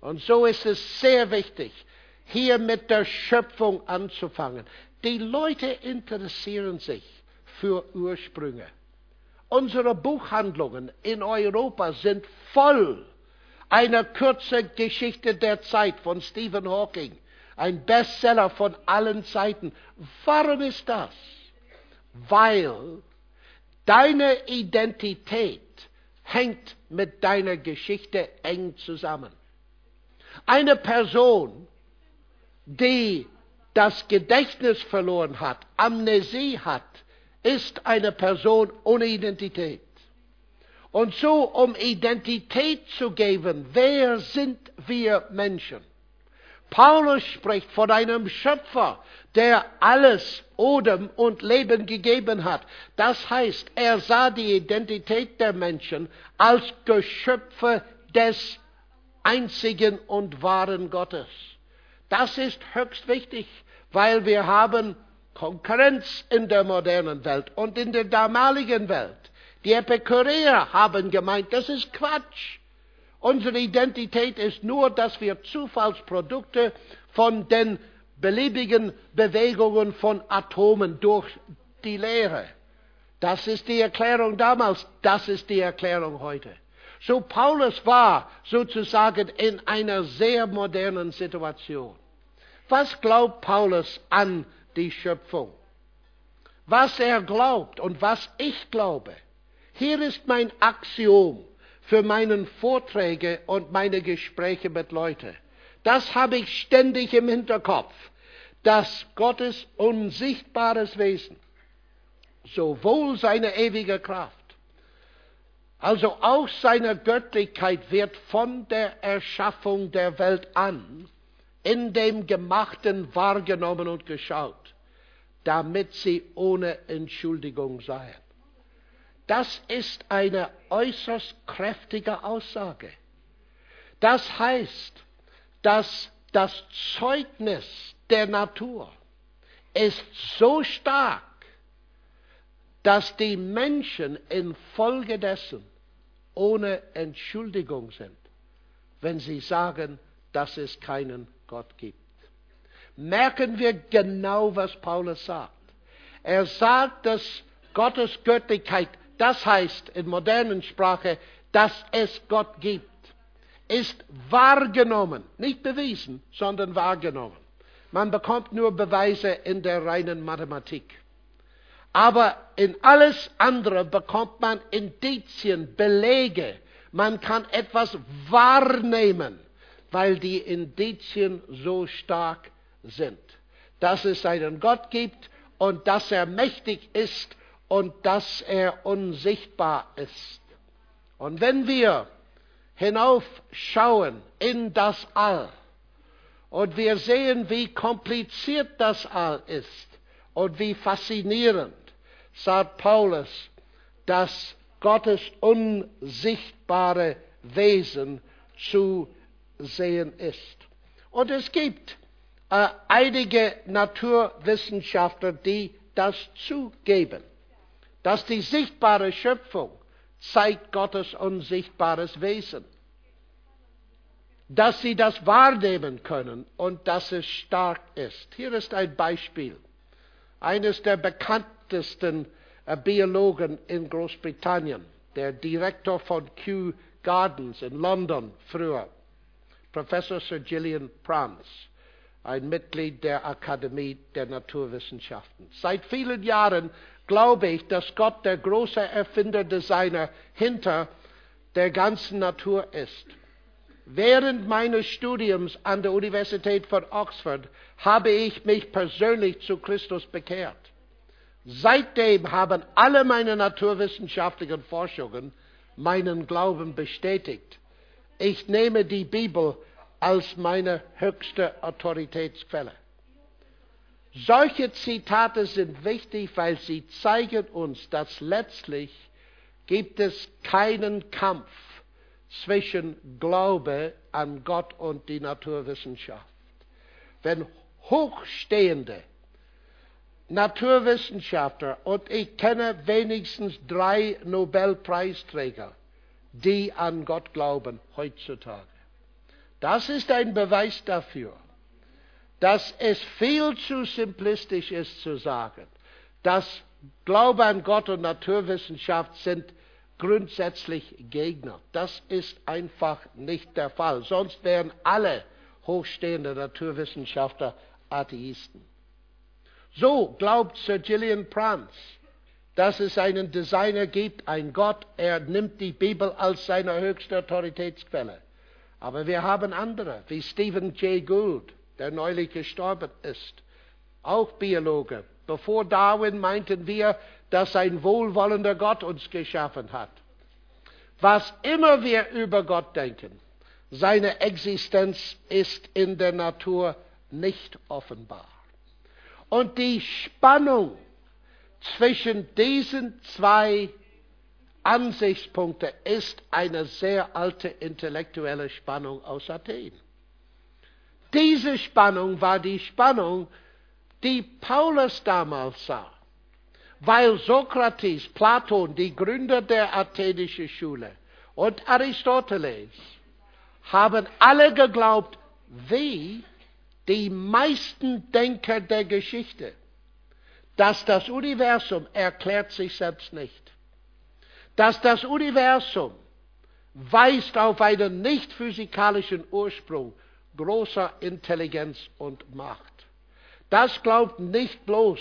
Und so ist es sehr wichtig, hier mit der Schöpfung anzufangen. Die Leute interessieren sich für Ursprünge. Unsere Buchhandlungen in Europa sind voll einer kurzen Geschichte der Zeit von Stephen Hawking Ein Bestseller von allen Zeiten. Warum ist das? Weil deine Identität hängt mit deiner Geschichte eng zusammen. Eine Person, die das Gedächtnis verloren hat, Amnesie hat, ist eine Person ohne Identität. Und so, um Identität zu geben, wer sind wir Menschen? Paulus spricht von einem Schöpfer, der alles Odem und Leben gegeben hat. Das heißt, er sah die Identität der Menschen als Geschöpfe des einzigen und wahren Gottes. Das ist höchst wichtig, weil wir haben Konkurrenz in der modernen Welt und in der damaligen Welt. Die Epikureer haben gemeint, das ist Quatsch. Unsere Identität ist nur, dass wir Zufallsprodukte von den beliebigen Bewegungen von Atomen durch die Lehre. Das ist die Erklärung damals, das ist die Erklärung heute. So Paulus war sozusagen in einer sehr modernen Situation. Was glaubt Paulus an die Schöpfung? Was er glaubt und was ich glaube, hier ist mein Axiom für meine Vorträge und meine Gespräche mit Leuten. Das habe ich ständig im Hinterkopf, dass Gottes unsichtbares Wesen, sowohl seine ewige Kraft, also auch seine Göttlichkeit wird von der Erschaffung der Welt an in dem Gemachten wahrgenommen und geschaut, damit sie ohne Entschuldigung seien. Das ist eine äußerst kräftige Aussage. Das heißt, dass das Zeugnis der Natur ist so stark, dass die Menschen infolgedessen ohne Entschuldigung sind, wenn sie sagen, dass es keinen Gott gibt. Merken wir genau, was Paulus sagt. Er sagt, dass Gottes Göttlichkeit das heißt in modernen Sprache, dass es Gott gibt, ist wahrgenommen, nicht bewiesen, sondern wahrgenommen. Man bekommt nur Beweise in der reinen Mathematik. Aber in alles andere bekommt man Indizien, Belege. Man kann etwas wahrnehmen, weil die Indizien so stark sind. Dass es einen Gott gibt und dass er mächtig ist und dass er unsichtbar ist. Und wenn wir hinaufschauen in das All und wir sehen, wie kompliziert das All ist und wie faszinierend, sagt Paulus, dass Gottes unsichtbare Wesen zu sehen ist. Und es gibt äh, einige Naturwissenschaftler, die das zugeben dass die sichtbare Schöpfung zeigt Gottes unsichtbares Wesen. Dass sie das wahrnehmen können und dass es stark ist. Hier ist ein Beispiel. Eines der bekanntesten äh, Biologen in Großbritannien, der Direktor von Kew Gardens in London früher, Professor Sir Gillian Prance, ein Mitglied der Akademie der Naturwissenschaften. Seit vielen Jahren glaube ich, dass Gott der große Erfinder, Designer hinter der ganzen Natur ist. Während meines Studiums an der Universität von Oxford habe ich mich persönlich zu Christus bekehrt. Seitdem haben alle meine naturwissenschaftlichen Forschungen meinen Glauben bestätigt. Ich nehme die Bibel als meine höchste Autoritätsquelle. Solche Zitate sind wichtig, weil sie zeigen uns, dass letztlich gibt es keinen Kampf zwischen Glaube an Gott und die Naturwissenschaft. Wenn hochstehende Naturwissenschaftler, und ich kenne wenigstens drei Nobelpreisträger, die an Gott glauben heutzutage. Das ist ein Beweis dafür, dass es viel zu simplistisch ist zu sagen, dass Glaube an Gott und Naturwissenschaft sind grundsätzlich Gegner. Das ist einfach nicht der Fall. Sonst wären alle hochstehende Naturwissenschaftler Atheisten. So glaubt Sir Gillian Prance, dass es einen Designer gibt, ein Gott, er nimmt die Bibel als seine höchste Autoritätsquelle. Aber wir haben andere, wie Stephen Jay Gould, der neulich gestorben ist, auch Biologe. Bevor Darwin meinten wir, dass ein wohlwollender Gott uns geschaffen hat. Was immer wir über Gott denken, seine Existenz ist in der Natur nicht offenbar. Und die Spannung zwischen diesen zwei Ansichtspunkten ist eine sehr alte intellektuelle Spannung aus Athen. Diese Spannung war die Spannung, die Paulus damals sah, weil Sokrates, Platon, die Gründer der athenischen Schule und Aristoteles haben alle geglaubt, wie die meisten Denker der Geschichte, dass das Universum erklärt sich selbst nicht. Dass das Universum weist auf einen nicht physikalischen Ursprung großer Intelligenz und Macht. Das glaubt nicht bloß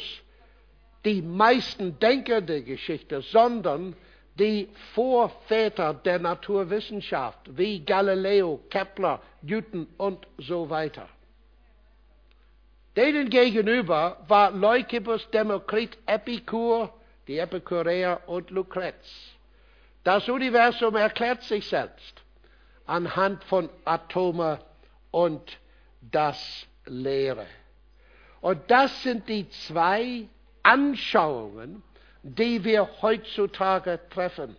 die meisten Denker der Geschichte, sondern die Vorväter der Naturwissenschaft, wie Galileo, Kepler, Newton und so weiter. Denen gegenüber war Leucippus, Demokrit, Epikur, die Epikureer und Lucrez. Das Universum erklärt sich selbst anhand von Atome und das Leere. Und das sind die zwei Anschauungen, die wir heutzutage treffen.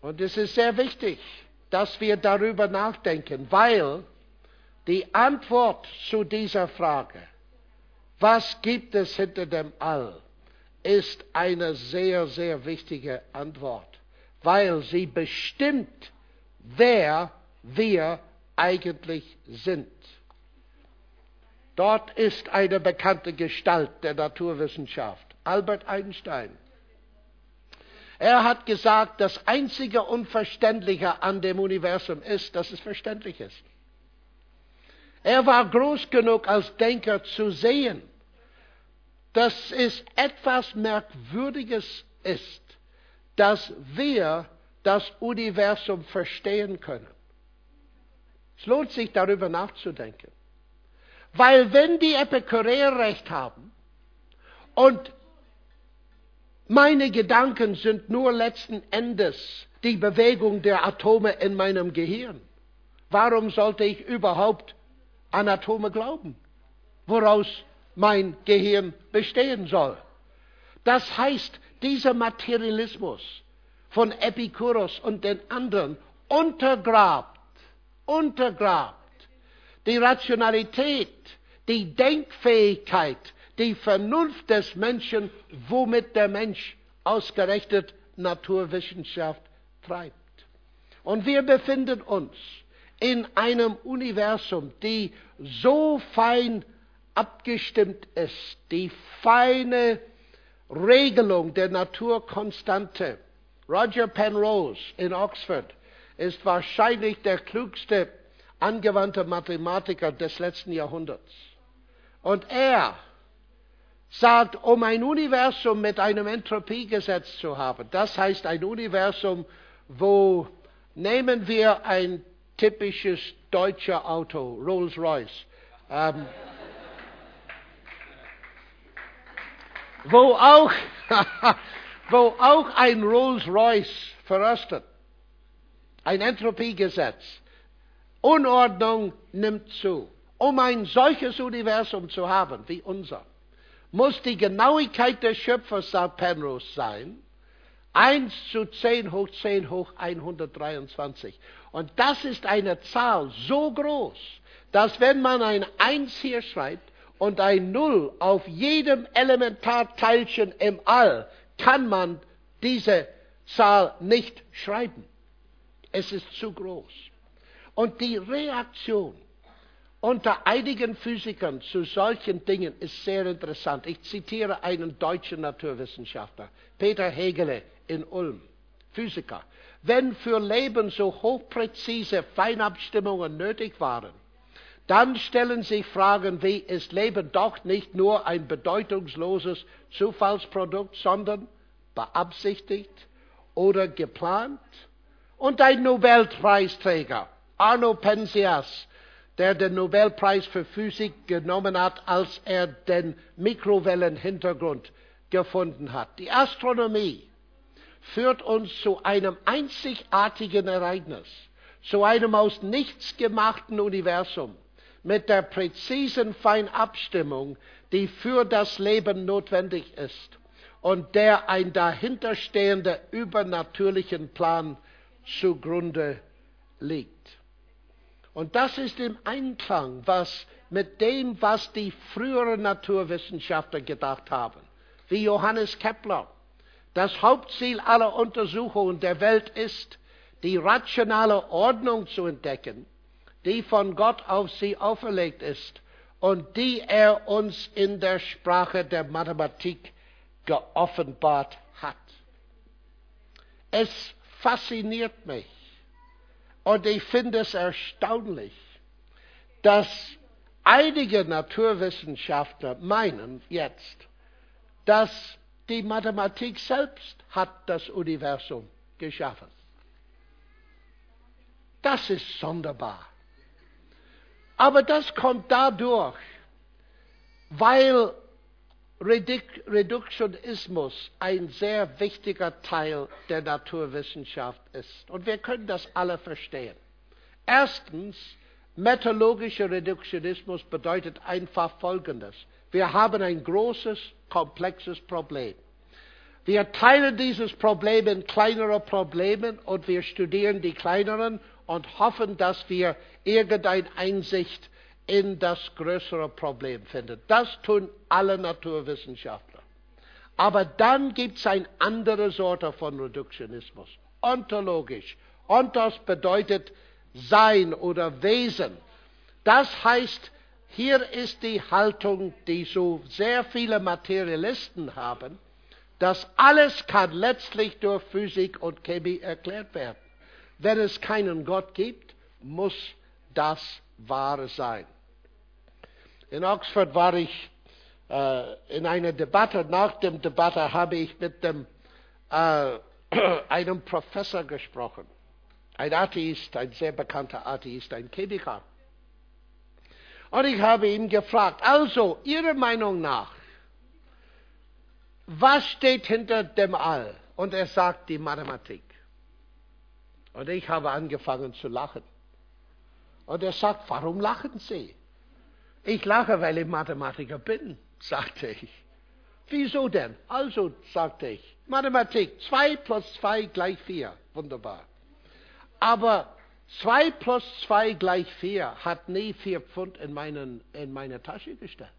Und es ist sehr wichtig, dass wir darüber nachdenken, weil die Antwort zu dieser Frage, was gibt es hinter dem All, ist eine sehr, sehr wichtige Antwort, weil sie bestimmt, wer wir eigentlich sind. Dort ist eine bekannte Gestalt der Naturwissenschaft, Albert Einstein. Er hat gesagt, das einzige Unverständliche an dem Universum ist, dass es verständlich ist. Er war groß genug als Denker zu sehen, dass es etwas Merkwürdiges ist, dass wir das Universum verstehen können. Es lohnt sich darüber nachzudenken. Weil wenn die Epikureer recht haben und meine Gedanken sind nur letzten Endes die Bewegung der Atome in meinem Gehirn, warum sollte ich überhaupt an Atome glauben, woraus mein Gehirn bestehen soll. Das heißt, dieser Materialismus von Epikuros und den anderen untergrabt, untergrabt die Rationalität, die Denkfähigkeit, die Vernunft des Menschen, womit der Mensch ausgerechnet Naturwissenschaft treibt. Und wir befinden uns in einem Universum, die so fein abgestimmt ist, die feine Regelung der Naturkonstante. Roger Penrose in Oxford ist wahrscheinlich der klugste angewandte Mathematiker des letzten Jahrhunderts. Und er sagt, um ein Universum mit einem Entropiegesetz zu haben, das heißt ein Universum, wo nehmen wir ein typisches deutscher Auto, Rolls-Royce. Ähm, wo, auch, wo auch ein Rolls-Royce verrostet. Ein Entropiegesetz. Unordnung nimmt zu. Um ein solches Universum zu haben wie unser, muss die Genauigkeit des Schöpfers, sagt Penrose, sein, 1 zu 10 hoch 10 hoch 123. Und das ist eine Zahl so groß, dass wenn man ein 1 hier schreibt und ein 0 auf jedem Elementarteilchen im All, kann man diese Zahl nicht schreiben. Es ist zu groß. Und die Reaktion unter einigen Physikern zu solchen Dingen ist sehr interessant. Ich zitiere einen deutschen Naturwissenschaftler, Peter Hegele in Ulm, Physiker. wenn für Leben so hochpräzise Feinabstimmungen nötig waren, dann stellen sich Fragen wie, ist Leben doch nicht nur ein bedeutungsloses Zufallsprodukt, sondern beabsichtigt oder geplant? Und ein Nobelpreisträger, Arno Penzias, der den Nobelpreis für Physik genommen hat, als er den Mikrowellenhintergrund gefunden hat. Die Astronomie führt uns zu einem einzigartigen Ereignis, zu einem aus nichts gemachten Universum mit der präzisen Feinabstimmung, die für das Leben notwendig ist und der ein dahinterstehender übernatürlichen Plan zugrunde liegt. Und das ist im Einklang was, mit dem, was die früheren Naturwissenschaftler gedacht haben, wie Johannes Kepler. Das Hauptziel aller Untersuchungen der Welt ist, die rationale Ordnung zu entdecken, die von Gott auf sie auferlegt ist und die er uns in der Sprache der Mathematik geoffenbart hat. Es fasziniert mich und ich finde es erstaunlich, dass einige Naturwissenschaftler meinen jetzt, dass die Mathematik selbst hat das Universum geschaffen. Das ist sonderbar. Aber das kommt dadurch, weil Reduktionismus ein sehr wichtiger Teil der Naturwissenschaft ist. Und wir können das alle verstehen. Erstens, methodologischer Reduktionismus bedeutet einfach Folgendes. Wir haben ein großes, komplexes Problem. Wir teilen dieses Problem in kleinere Probleme und wir studieren die kleineren und hoffen, dass wir irgendeine Einsicht in das größere Problem findet. Das tun alle Naturwissenschaftler. Aber dann gibt es eine andere Sorte von Reduktionismus, ontologisch. Ontos bedeutet Sein oder Wesen. Das heißt, hier ist die Haltung, die so sehr viele Materialisten haben, dass alles kann letztlich durch Physik und Chemie erklärt werden. Wenn es keinen Gott gibt, muss das wahr sein. In Oxford war ich äh, in einer Debatte. Nach der Debatte habe ich mit dem, äh, einem Professor gesprochen. Ein Atheist, ein sehr bekannter Atheist, ein Chemiker. Und ich habe ihn gefragt, also Ihrer Meinung nach, was steht hinter dem All? Und er sagt die Mathematik. Und ich habe angefangen zu lachen. Und er sagt, warum lachen Sie? Ich lache, weil ich Mathematiker bin, sagte ich. Wieso denn? Also, sagte ich, Mathematik, 2 plus 2 gleich 4. Wunderbar. Aber 2 plus 2 gleich 4 hat nie 4 Pfund in, meinen, in meine Tasche gestellt.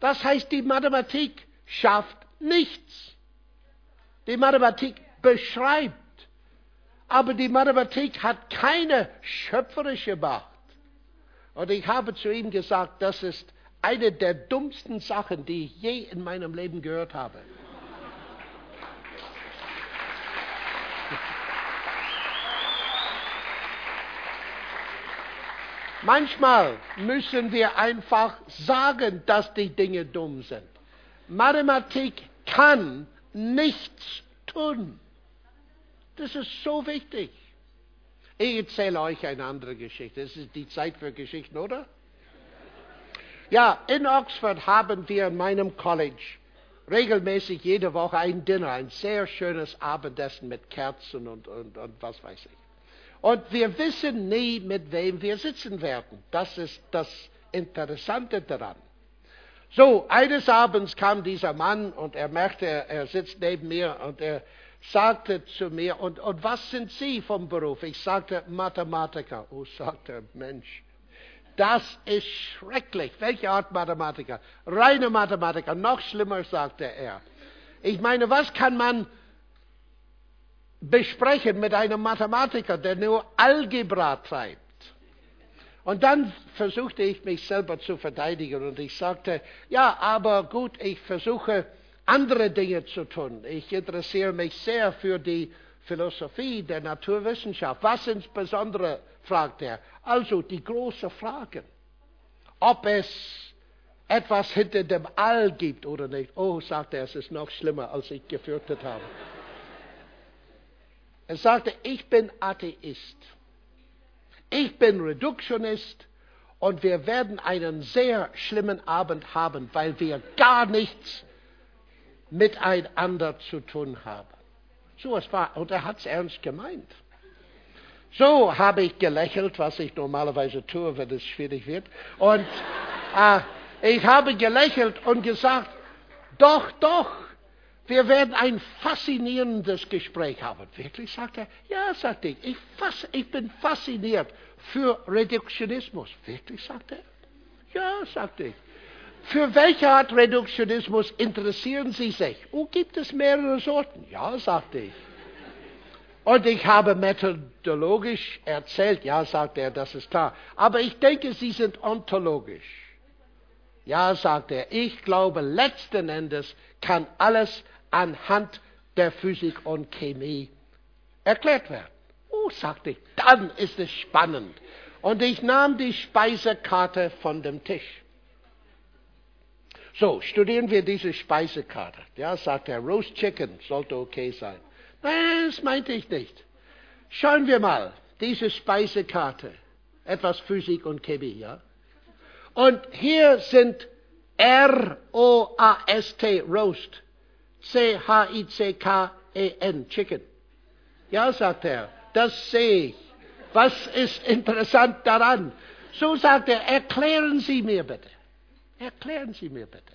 Das heißt, die Mathematik schafft nichts. Die Mathematik beschreibt. Aber die Mathematik hat keine schöpferische Macht. Und ich habe zu ihm gesagt, das ist eine der dummsten Sachen, die ich je in meinem Leben gehört habe. Manchmal müssen wir einfach sagen, dass die Dinge dumm sind. Mathematik kann nichts tun. Das ist so wichtig. Ich erzähle euch eine andere Geschichte. Es ist die Zeit für Geschichten, oder? Ja, in Oxford haben wir in meinem College regelmäßig jede Woche ein Dinner, ein sehr schönes Abendessen mit Kerzen und, und, und was weiß ich. Und wir wissen nie, mit wem wir sitzen werden. Das ist das Interessante daran. So, eines Abends kam dieser Mann und er merkte, er sitzt neben mir und er sagte zu mir, und, und was sind Sie vom Beruf? Ich sagte, Mathematiker. Oh, sagte Mensch, das ist schrecklich. Welche Art Mathematiker? Reine Mathematiker. Noch schlimmer, sagte er. Ich meine, was kann man besprechen mit einem Mathematiker, der nur Algebra treibt? Und dann versuchte ich mich selber zu verteidigen und ich sagte, ja, aber gut, ich versuche andere Dinge zu tun. Ich interessiere mich sehr für die Philosophie, der Naturwissenschaft. Was insbesondere, fragt er. Also die große Frage, ob es etwas hinter dem All gibt oder nicht. Oh, sagt er, es ist noch schlimmer, als ich gefürchtet habe. Er sagte, ich bin Atheist. Ich bin Reduktionist und wir werden einen sehr schlimmen Abend haben, weil wir gar nichts miteinander zu tun haben. So es war, und er hat es ernst gemeint. So habe ich gelächelt, was ich normalerweise tue, wenn es schwierig wird. Und äh, ich habe gelächelt und gesagt, doch, doch, wir werden ein faszinierendes Gespräch haben. Wirklich, sagt er. Ja, sagte ich, ich, ich bin fasziniert für Reduktionismus. Wirklich, sagt er. Ja, sagte ich. Für welche Art Reduktionismus interessieren Sie sich? Oh, gibt es mehrere Sorten? Ja, sagte ich. Und ich habe methodologisch erzählt, ja, sagte er, das ist klar. Aber ich denke, Sie sind ontologisch. Ja, sagte er, ich glaube, letzten Endes kann alles anhand der Physik und Chemie erklärt werden. Oh, sagte ich, dann ist es spannend. Und ich nahm die Speisekarte von dem Tisch. So, studieren wir diese Speisekarte. Ja, sagt er, Roast Chicken sollte okay sein. Nein, das meinte ich nicht. Schauen wir mal, diese Speisekarte. Etwas Physik und Chemie, ja? Und hier sind R-O-A-S-T, Roast. C-H-I-C-K-E-N, Chicken. Ja, sagt er, das sehe ich. Was ist interessant daran? So sagt er, erklären Sie mir bitte. Erklären Sie mir bitte.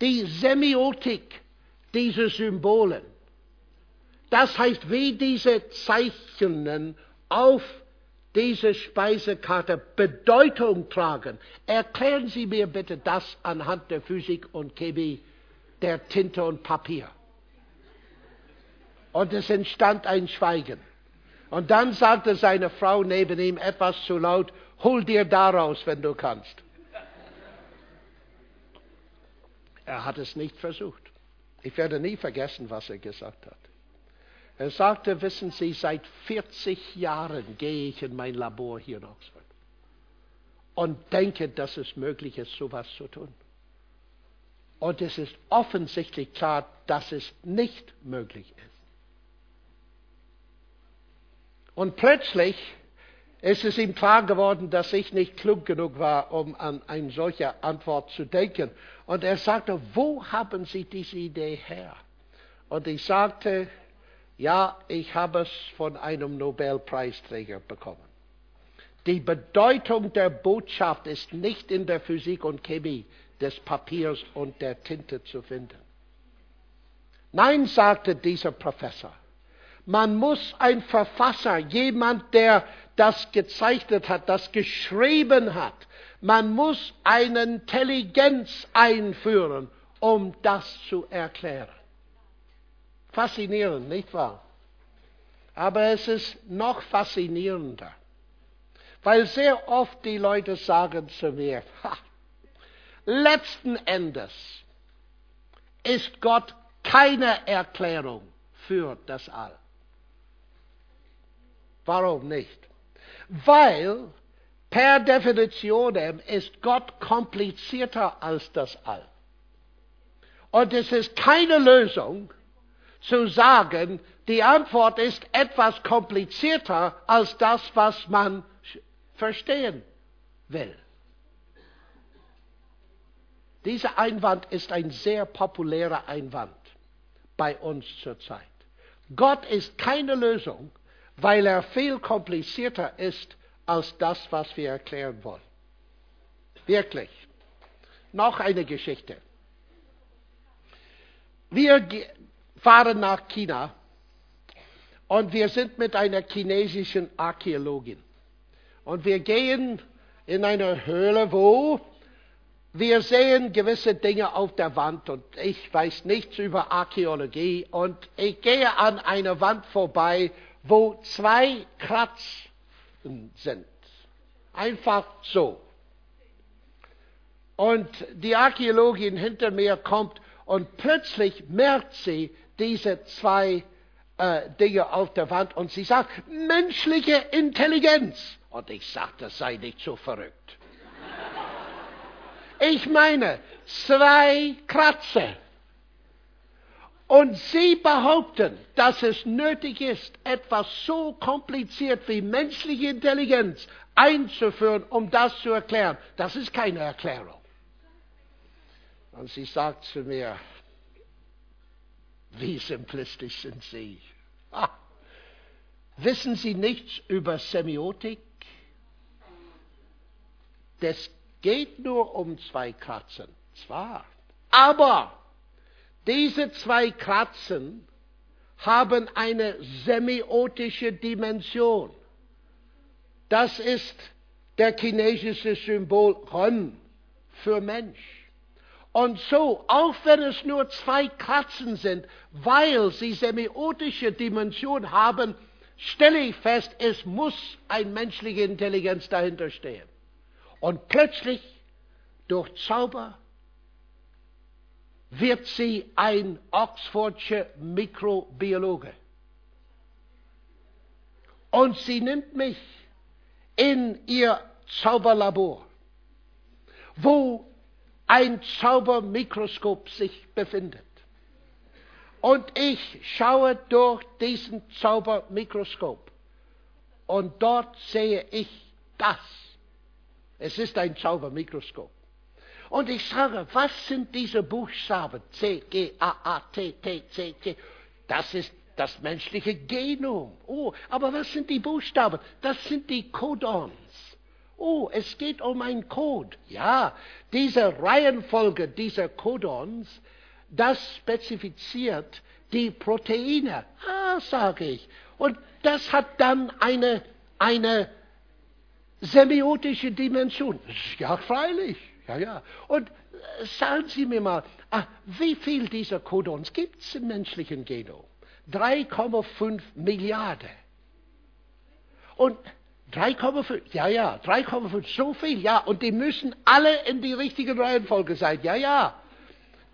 Die Semiotik dieser Symbolen, das heißt, wie diese Zeichnen auf diese Speisekarte Bedeutung tragen. Erklären Sie mir bitte das anhand der Physik und Chemie, der Tinte und Papier. Und es entstand ein Schweigen. Und dann sagte seine Frau neben ihm etwas zu laut, hol dir daraus, wenn du kannst. Er hat es nicht versucht. Ich werde nie vergessen, was er gesagt hat. Er sagte, wissen Sie, seit 40 Jahren gehe ich in mein Labor hier in Oxford und denke, dass es möglich ist, sowas zu tun. Und es ist offensichtlich klar, dass es nicht möglich ist. Und plötzlich ist es ihm klar geworden, dass ich nicht klug genug war, um an eine solche Antwort zu denken. Und er sagte, wo haben Sie diese Idee her? Und ich sagte, ja, ich habe es von einem Nobelpreisträger bekommen. Die Bedeutung der Botschaft ist nicht in der Physik und Chemie des Papiers und der Tinte zu finden. Nein, sagte dieser Professor, man muss ein Verfasser, jemand, der das gezeichnet hat, das geschrieben hat. Man muss eine Intelligenz einführen, um das zu erklären. Faszinierend, nicht wahr? Aber es ist noch faszinierender, weil sehr oft die Leute sagen zu mir, ha, letzten Endes ist Gott keine Erklärung für das All. Warum nicht? Weil per Definition ist Gott komplizierter als das All. Und es ist keine Lösung zu sagen, die Antwort ist etwas komplizierter als das, was man verstehen will. Dieser Einwand ist ein sehr populärer Einwand bei uns zurzeit. Gott ist keine Lösung, weil er viel komplizierter ist als das, was wir erklären wollen. Wirklich. Noch eine Geschichte. Wir fahren nach China und wir sind mit einer chinesischen Archäologin. Und wir gehen in eine Höhle, wo wir sehen gewisse Dinge auf der Wand und ich weiß nichts über Archäologie und ich gehe an einer Wand vorbei wo zwei Kratzen sind. Einfach so. Und die Archäologin hinter mir kommt und plötzlich merkt sie diese zwei äh, Dinge auf der Wand und sie sagt, menschliche Intelligenz. Und ich sagte, sei nicht so verrückt. Ich meine, zwei Kratzer. Und Sie behaupten, dass es nötig ist, etwas so kompliziert wie menschliche Intelligenz einzuführen, um das zu erklären. Das ist keine Erklärung. Und sie sagt zu mir, wie simplistisch sind Sie? Ah, wissen Sie nichts über Semiotik? Das geht nur um zwei Kratzen. Zwar. Aber diese zwei Kratzen haben eine semiotische Dimension. Das ist der chinesische Symbol Ren für Mensch. Und so, auch wenn es nur zwei Kratzen sind, weil sie semiotische Dimension haben, stelle ich fest, es muss eine menschliche Intelligenz dahinter stehen. Und plötzlich, durch Zauber, wird sie ein Oxfordscher Mikrobiologe. Und sie nimmt mich in ihr Zauberlabor, wo ein Zaubermikroskop sich befindet. Und ich schaue durch diesen Zaubermikroskop und dort sehe ich das. Es ist ein Zaubermikroskop. Und ich sage, was sind diese Buchstaben? C, G, A, A, T, T, C, T. Das ist das menschliche Genom. Oh, aber was sind die Buchstaben? Das sind die Codons. Oh, es geht um einen Code. Ja, diese Reihenfolge dieser Codons, das spezifiziert die Proteine. Ah, sage ich. Und das hat dann eine, eine semiotische Dimension. Ja, freilich. Ja, ja. Und äh, sagen Sie mir mal, ah, wie viel dieser Codons gibt es im menschlichen Genom? 3,5 Milliarden. Und 3,5, ja, ja, 3,5, so viel, ja. Und die müssen alle in die richtige Reihenfolge sein, ja, ja.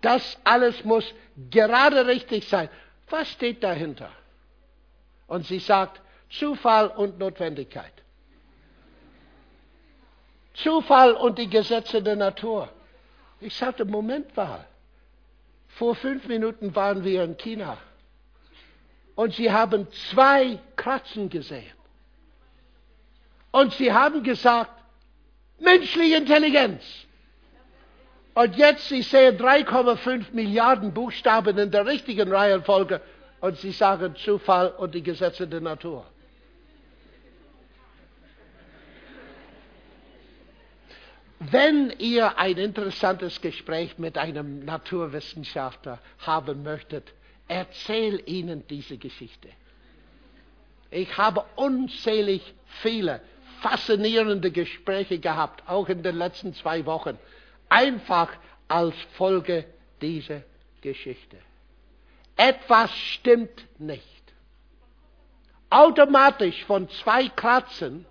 Das alles muss gerade richtig sein. Was steht dahinter? Und sie sagt, Zufall und Notwendigkeit. Zufall und die Gesetze der Natur. Ich sagte, Moment mal. Vor fünf Minuten waren wir in China. Und sie haben zwei Kratzen gesehen. Und sie haben gesagt, menschliche Intelligenz. Und jetzt, sie sehen 3,5 Milliarden Buchstaben in der richtigen Reihenfolge und sie sagen Zufall und die Gesetze der Natur. Wenn ihr ein interessantes Gespräch mit einem Naturwissenschaftler haben möchtet, erzähl ihnen diese Geschichte. Ich habe unzählig viele faszinierende Gespräche gehabt, auch in den letzten zwei Wochen, einfach als Folge dieser Geschichte. Etwas stimmt nicht. Automatisch von zwei Kratzen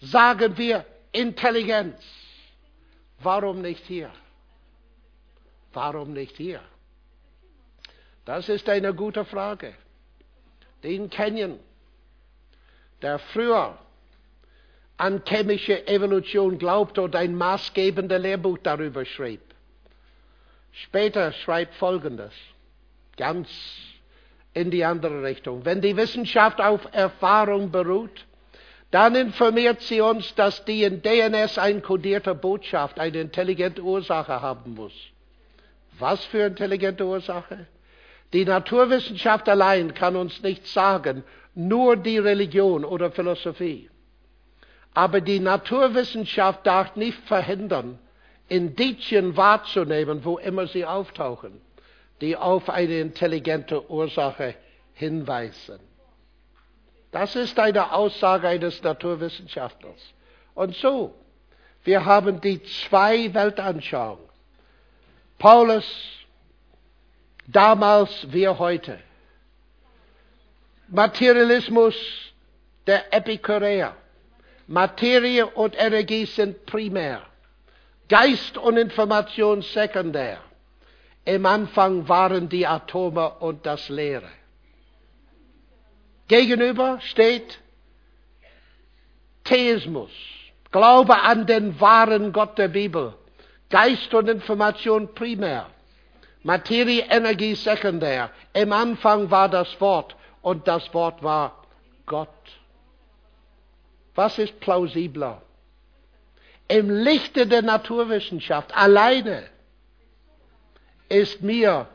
sagen wir Intelligenz. Warum nicht hier? Warum nicht hier? Das ist eine gute Frage. Den Canyon, der früher an chemische Evolution glaubte und ein maßgebender Lehrbuch darüber schrieb. Später schreibt Folgendes, ganz in die andere Richtung. Wenn die Wissenschaft auf Erfahrung beruht, dann informiert sie uns, dass die in DNS einkodierte Botschaft eine intelligente Ursache haben muss. Was für intelligente Ursache? Die Naturwissenschaft allein kann uns nichts sagen, nur die Religion oder Philosophie. Aber die Naturwissenschaft darf nicht verhindern, Indizien wahrzunehmen, wo immer sie auftauchen, die auf eine intelligente Ursache hinweisen. Das ist eine Aussage eines Naturwissenschaftlers. Und so, wir haben die zwei Weltanschauungen. Paulus, damals wie heute. Materialismus der Epikureer. Materie und Energie sind primär. Geist und Information sekundär. Im Anfang waren die Atome und das Leere. Gegenüber steht Theismus, Glaube an den wahren Gott der Bibel, Geist und Information primär, Materie, Energie sekundär. Im Anfang war das Wort und das Wort war Gott. Was ist plausibler? Im Lichte der Naturwissenschaft alleine ist mir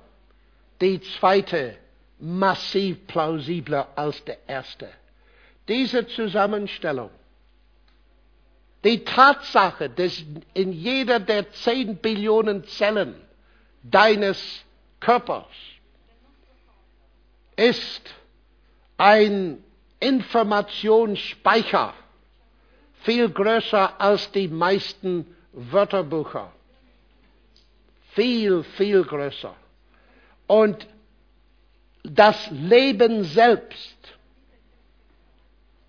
die zweite massiv plausibler als der erste. Diese Zusammenstellung, die Tatsache, dass in jeder der zehn Billionen Zellen deines Körpers ist ein Informationsspeicher viel größer als die meisten Wörterbücher. Viel, viel größer. Und das Leben selbst,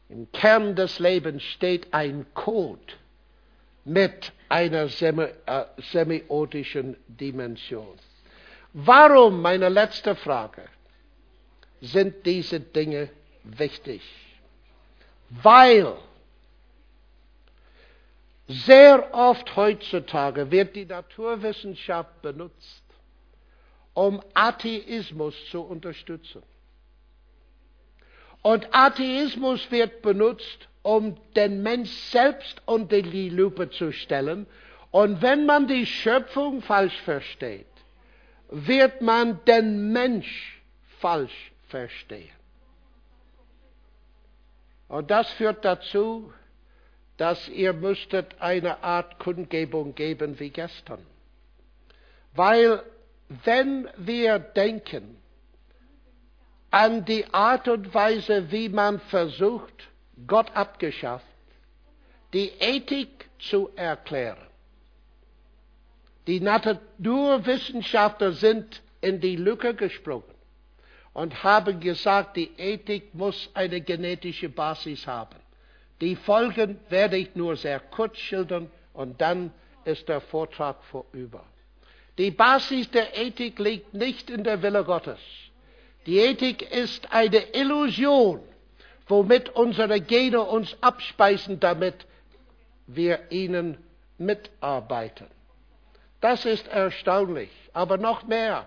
im Kern des Lebens steht ein Code mit einer äh, semiotischen Dimension. Warum, meine letzte Frage, sind diese Dinge wichtig? Weil sehr oft heutzutage wird die Naturwissenschaft benutzt, um Atheismus zu unterstützen. Und Atheismus wird benutzt, um den Mensch selbst unter die Lupe zu stellen. Und wenn man die Schöpfung falsch versteht, wird man den Mensch falsch verstehen. Und das führt dazu, dass ihr müsstet eine Art Kundgebung geben wie gestern. Weil wenn wir denken an die Art und Weise, wie man versucht, Gott abgeschafft, die Ethik zu erklären. Die Naturwissenschaftler sind in die Lücke gesprungen und haben gesagt, die Ethik muss eine genetische Basis haben. Die Folgen werde ich nur sehr kurz schildern und dann ist der Vortrag vorüber. Die Basis der Ethik liegt nicht in der Wille Gottes. Die Ethik ist eine Illusion womit unsere Gene uns abspeisen, damit wir ihnen mitarbeiten. Das ist erstaunlich. Aber noch mehr.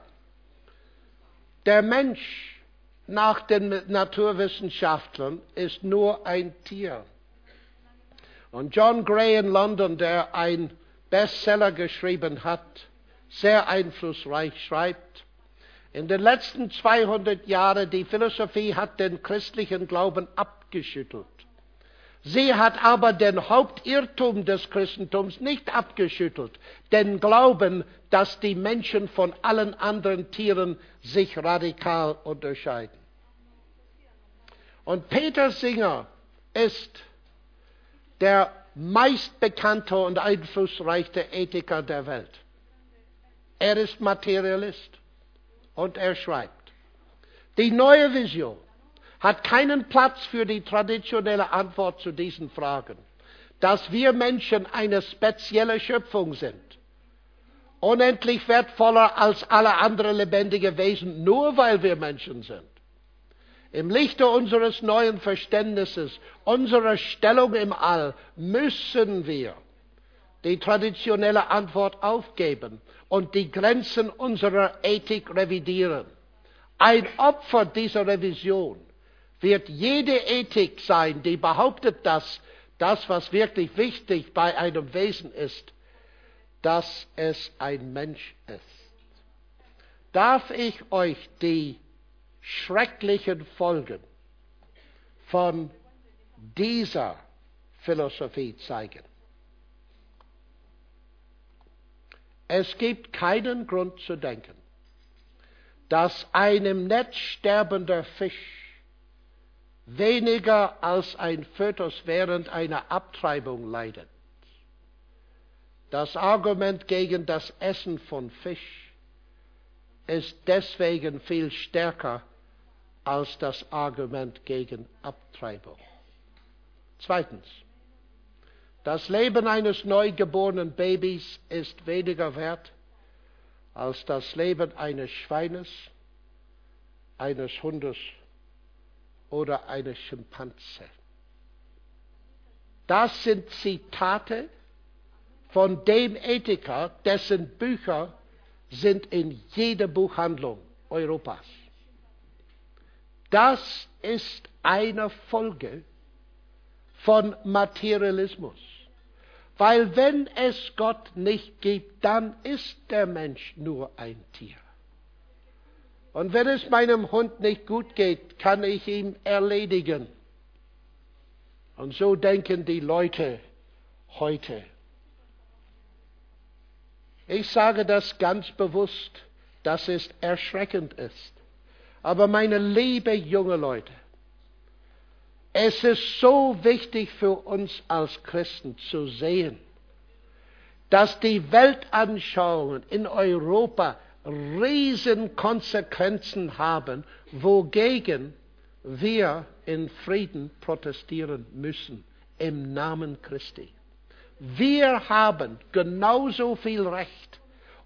Der Mensch nach den Naturwissenschaftlern ist nur ein Tier. Und John Gray in London, der ein Bestseller geschrieben hat, sehr einflussreich schreibt, in den letzten 200 Jahren, die Philosophie hat den christlichen Glauben abgeschüttelt. Sie hat aber den Hauptirrtum des Christentums nicht abgeschüttelt, den Glauben, dass die Menschen von allen anderen Tieren sich radikal unterscheiden. Und Peter Singer ist der meistbekannte und einflussreichste Ethiker der Welt. Er ist Materialist. Und er schreibt, die neue Vision hat keinen Platz für die traditionelle Antwort zu diesen Fragen, dass wir Menschen eine spezielle Schöpfung sind, unendlich wertvoller als alle anderen lebendigen Wesen, nur weil wir Menschen sind. Im Lichte unseres neuen Verständnisses, unserer Stellung im All, müssen wir die traditionelle Antwort aufgeben und die Grenzen unserer Ethik revidieren. Ein Opfer dieser Revision wird jede Ethik sein, die behauptet, dass das, was wirklich wichtig bei einem Wesen ist, dass es ein Mensch ist. Darf ich euch die schrecklichen Folgen von dieser Philosophie zeigen? Es gibt keinen Grund zu denken, dass ein im Netz sterbender Fisch weniger als ein Fötus während einer Abtreibung leidet. Das Argument gegen das Essen von Fisch ist deswegen viel stärker als das Argument gegen Abtreibung. Zweitens, das Leben eines neugeborenen Babys ist weniger wert als das Leben eines Schweines, eines Hundes oder eine Schimpanse. Das sind Zitate von dem Ethiker, dessen Bücher sind in jeder Buchhandlung Europas. Das ist eine Folge von Materialismus. Weil wenn es Gott nicht gibt, dann ist der Mensch nur ein Tier. Und wenn es meinem Hund nicht gut geht, kann ich ihn erledigen. Und so denken die Leute heute. Ich sage das ganz bewusst, dass es erschreckend ist. Aber meine liebe junge Leute, es ist so wichtig für uns als Christen zu sehen, dass die Weltanschauungen in Europa riesen Konsequenzen haben, wogegen wir in Frieden protestieren müssen im Namen Christi. Wir haben genauso viel Recht,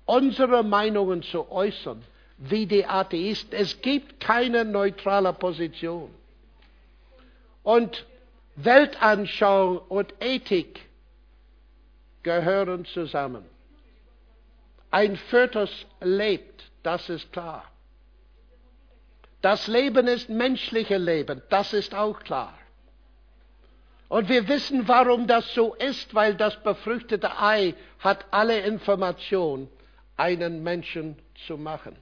unsere Meinungen zu äußern, wie die Atheisten. Es gibt keine neutrale Position. Und Weltanschauung und Ethik gehören zusammen. Ein Fötus lebt, das ist klar. Das Leben ist menschliche Leben, das ist auch klar. Und wir wissen, warum das so ist, weil das befruchtete Ei hat alle Informationen, einen Menschen zu machen.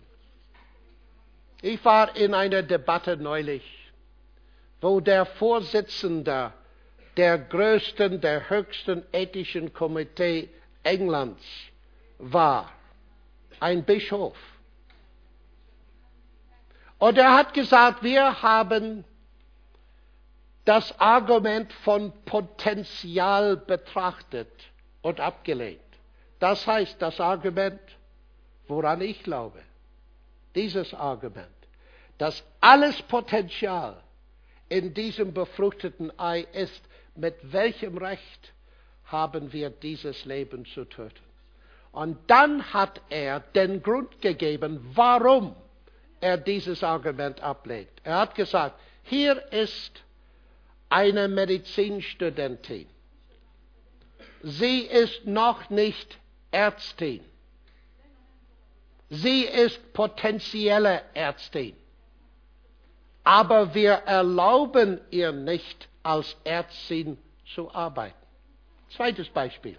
Ich war in einer Debatte neulich, wo der Vorsitzende der größten, der höchsten ethischen Komitee Englands war, ein Bischof. Und er hat gesagt, wir haben das Argument von Potenzial betrachtet und abgelehnt. Das heißt, das Argument, woran ich glaube, dieses Argument, dass alles Potenzial in diesem befruchteten Ei ist, mit welchem Recht haben wir dieses Leben zu töten? Und dann hat er den Grund gegeben, warum er dieses Argument ablehnt. Er hat gesagt, hier ist eine Medizinstudentin. Sie ist noch nicht Ärztin. Sie ist potenzielle Ärztin. Aber wir erlauben ihr nicht, als Ärztin zu arbeiten. Zweites Beispiel.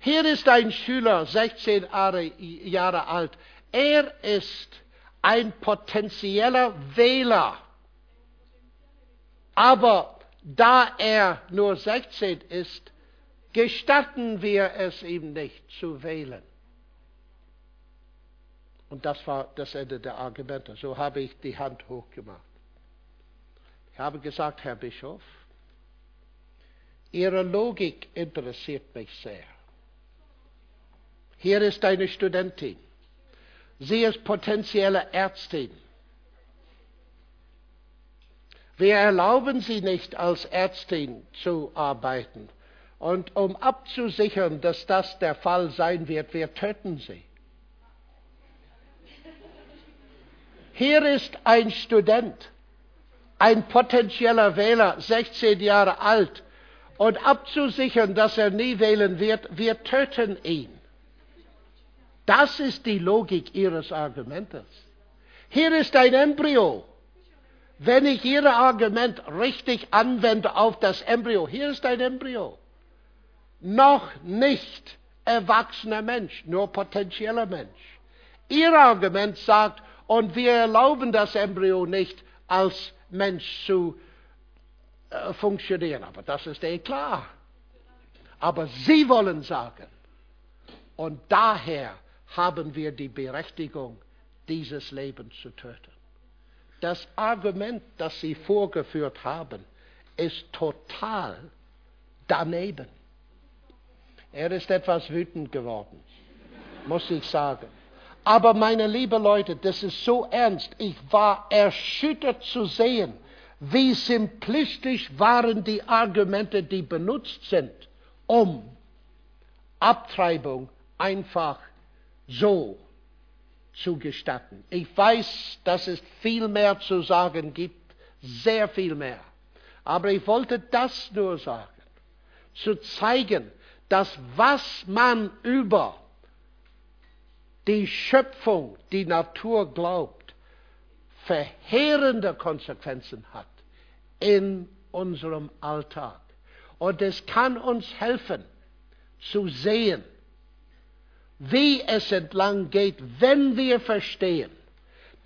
Hier ist ein Schüler, 16 Jahre alt. Er ist ein potenzieller Wähler. Aber da er nur 16 ist, gestatten wir es ihm nicht zu wählen. Und das war das Ende der Argumente. So habe ich die Hand hochgemacht. Ich habe gesagt, Herr Bischof, Ihre Logik interessiert mich sehr. Hier ist eine Studentin. Sie ist potenzielle Ärztin. Wir erlauben sie nicht als Ärztin zu arbeiten. Und um abzusichern, dass das der Fall sein wird, wir töten sie. Hier ist ein Student, ein potenzieller Wähler, 16 Jahre alt, und abzusichern, dass er nie wählen wird, wir töten ihn. Das ist die Logik Ihres Argumentes. Hier ist ein Embryo, wenn ich Ihr Argument richtig anwende auf das Embryo, hier ist ein Embryo, noch nicht erwachsener Mensch, nur potenzieller Mensch. Ihr Argument sagt, und wir erlauben das Embryo nicht als Mensch zu äh, funktionieren. Aber das ist eh klar. Aber Sie wollen sagen, und daher haben wir die Berechtigung, dieses Leben zu töten. Das Argument, das Sie vorgeführt haben, ist total daneben. Er ist etwas wütend geworden, muss ich sagen. Aber meine lieben Leute, das ist so ernst. Ich war erschüttert zu sehen, wie simplistisch waren die Argumente, die benutzt sind, um Abtreibung einfach so zu gestatten. Ich weiß, dass es viel mehr zu sagen gibt, sehr viel mehr. Aber ich wollte das nur sagen, zu zeigen, dass was man über die Schöpfung, die Natur glaubt, verheerende Konsequenzen hat in unserem Alltag. Und es kann uns helfen zu sehen, wie es entlang geht, wenn wir verstehen,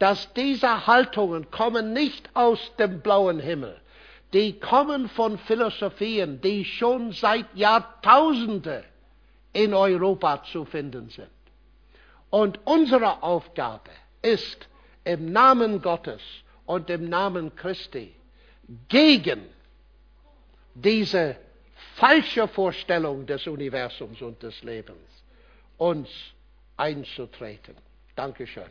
dass diese Haltungen kommen nicht aus dem blauen Himmel, die kommen von Philosophien, die schon seit Jahrtausenden in Europa zu finden sind. Und unsere Aufgabe ist, im Namen Gottes und im Namen Christi gegen diese falsche Vorstellung des Universums und des Lebens uns einzutreten. Dankeschön.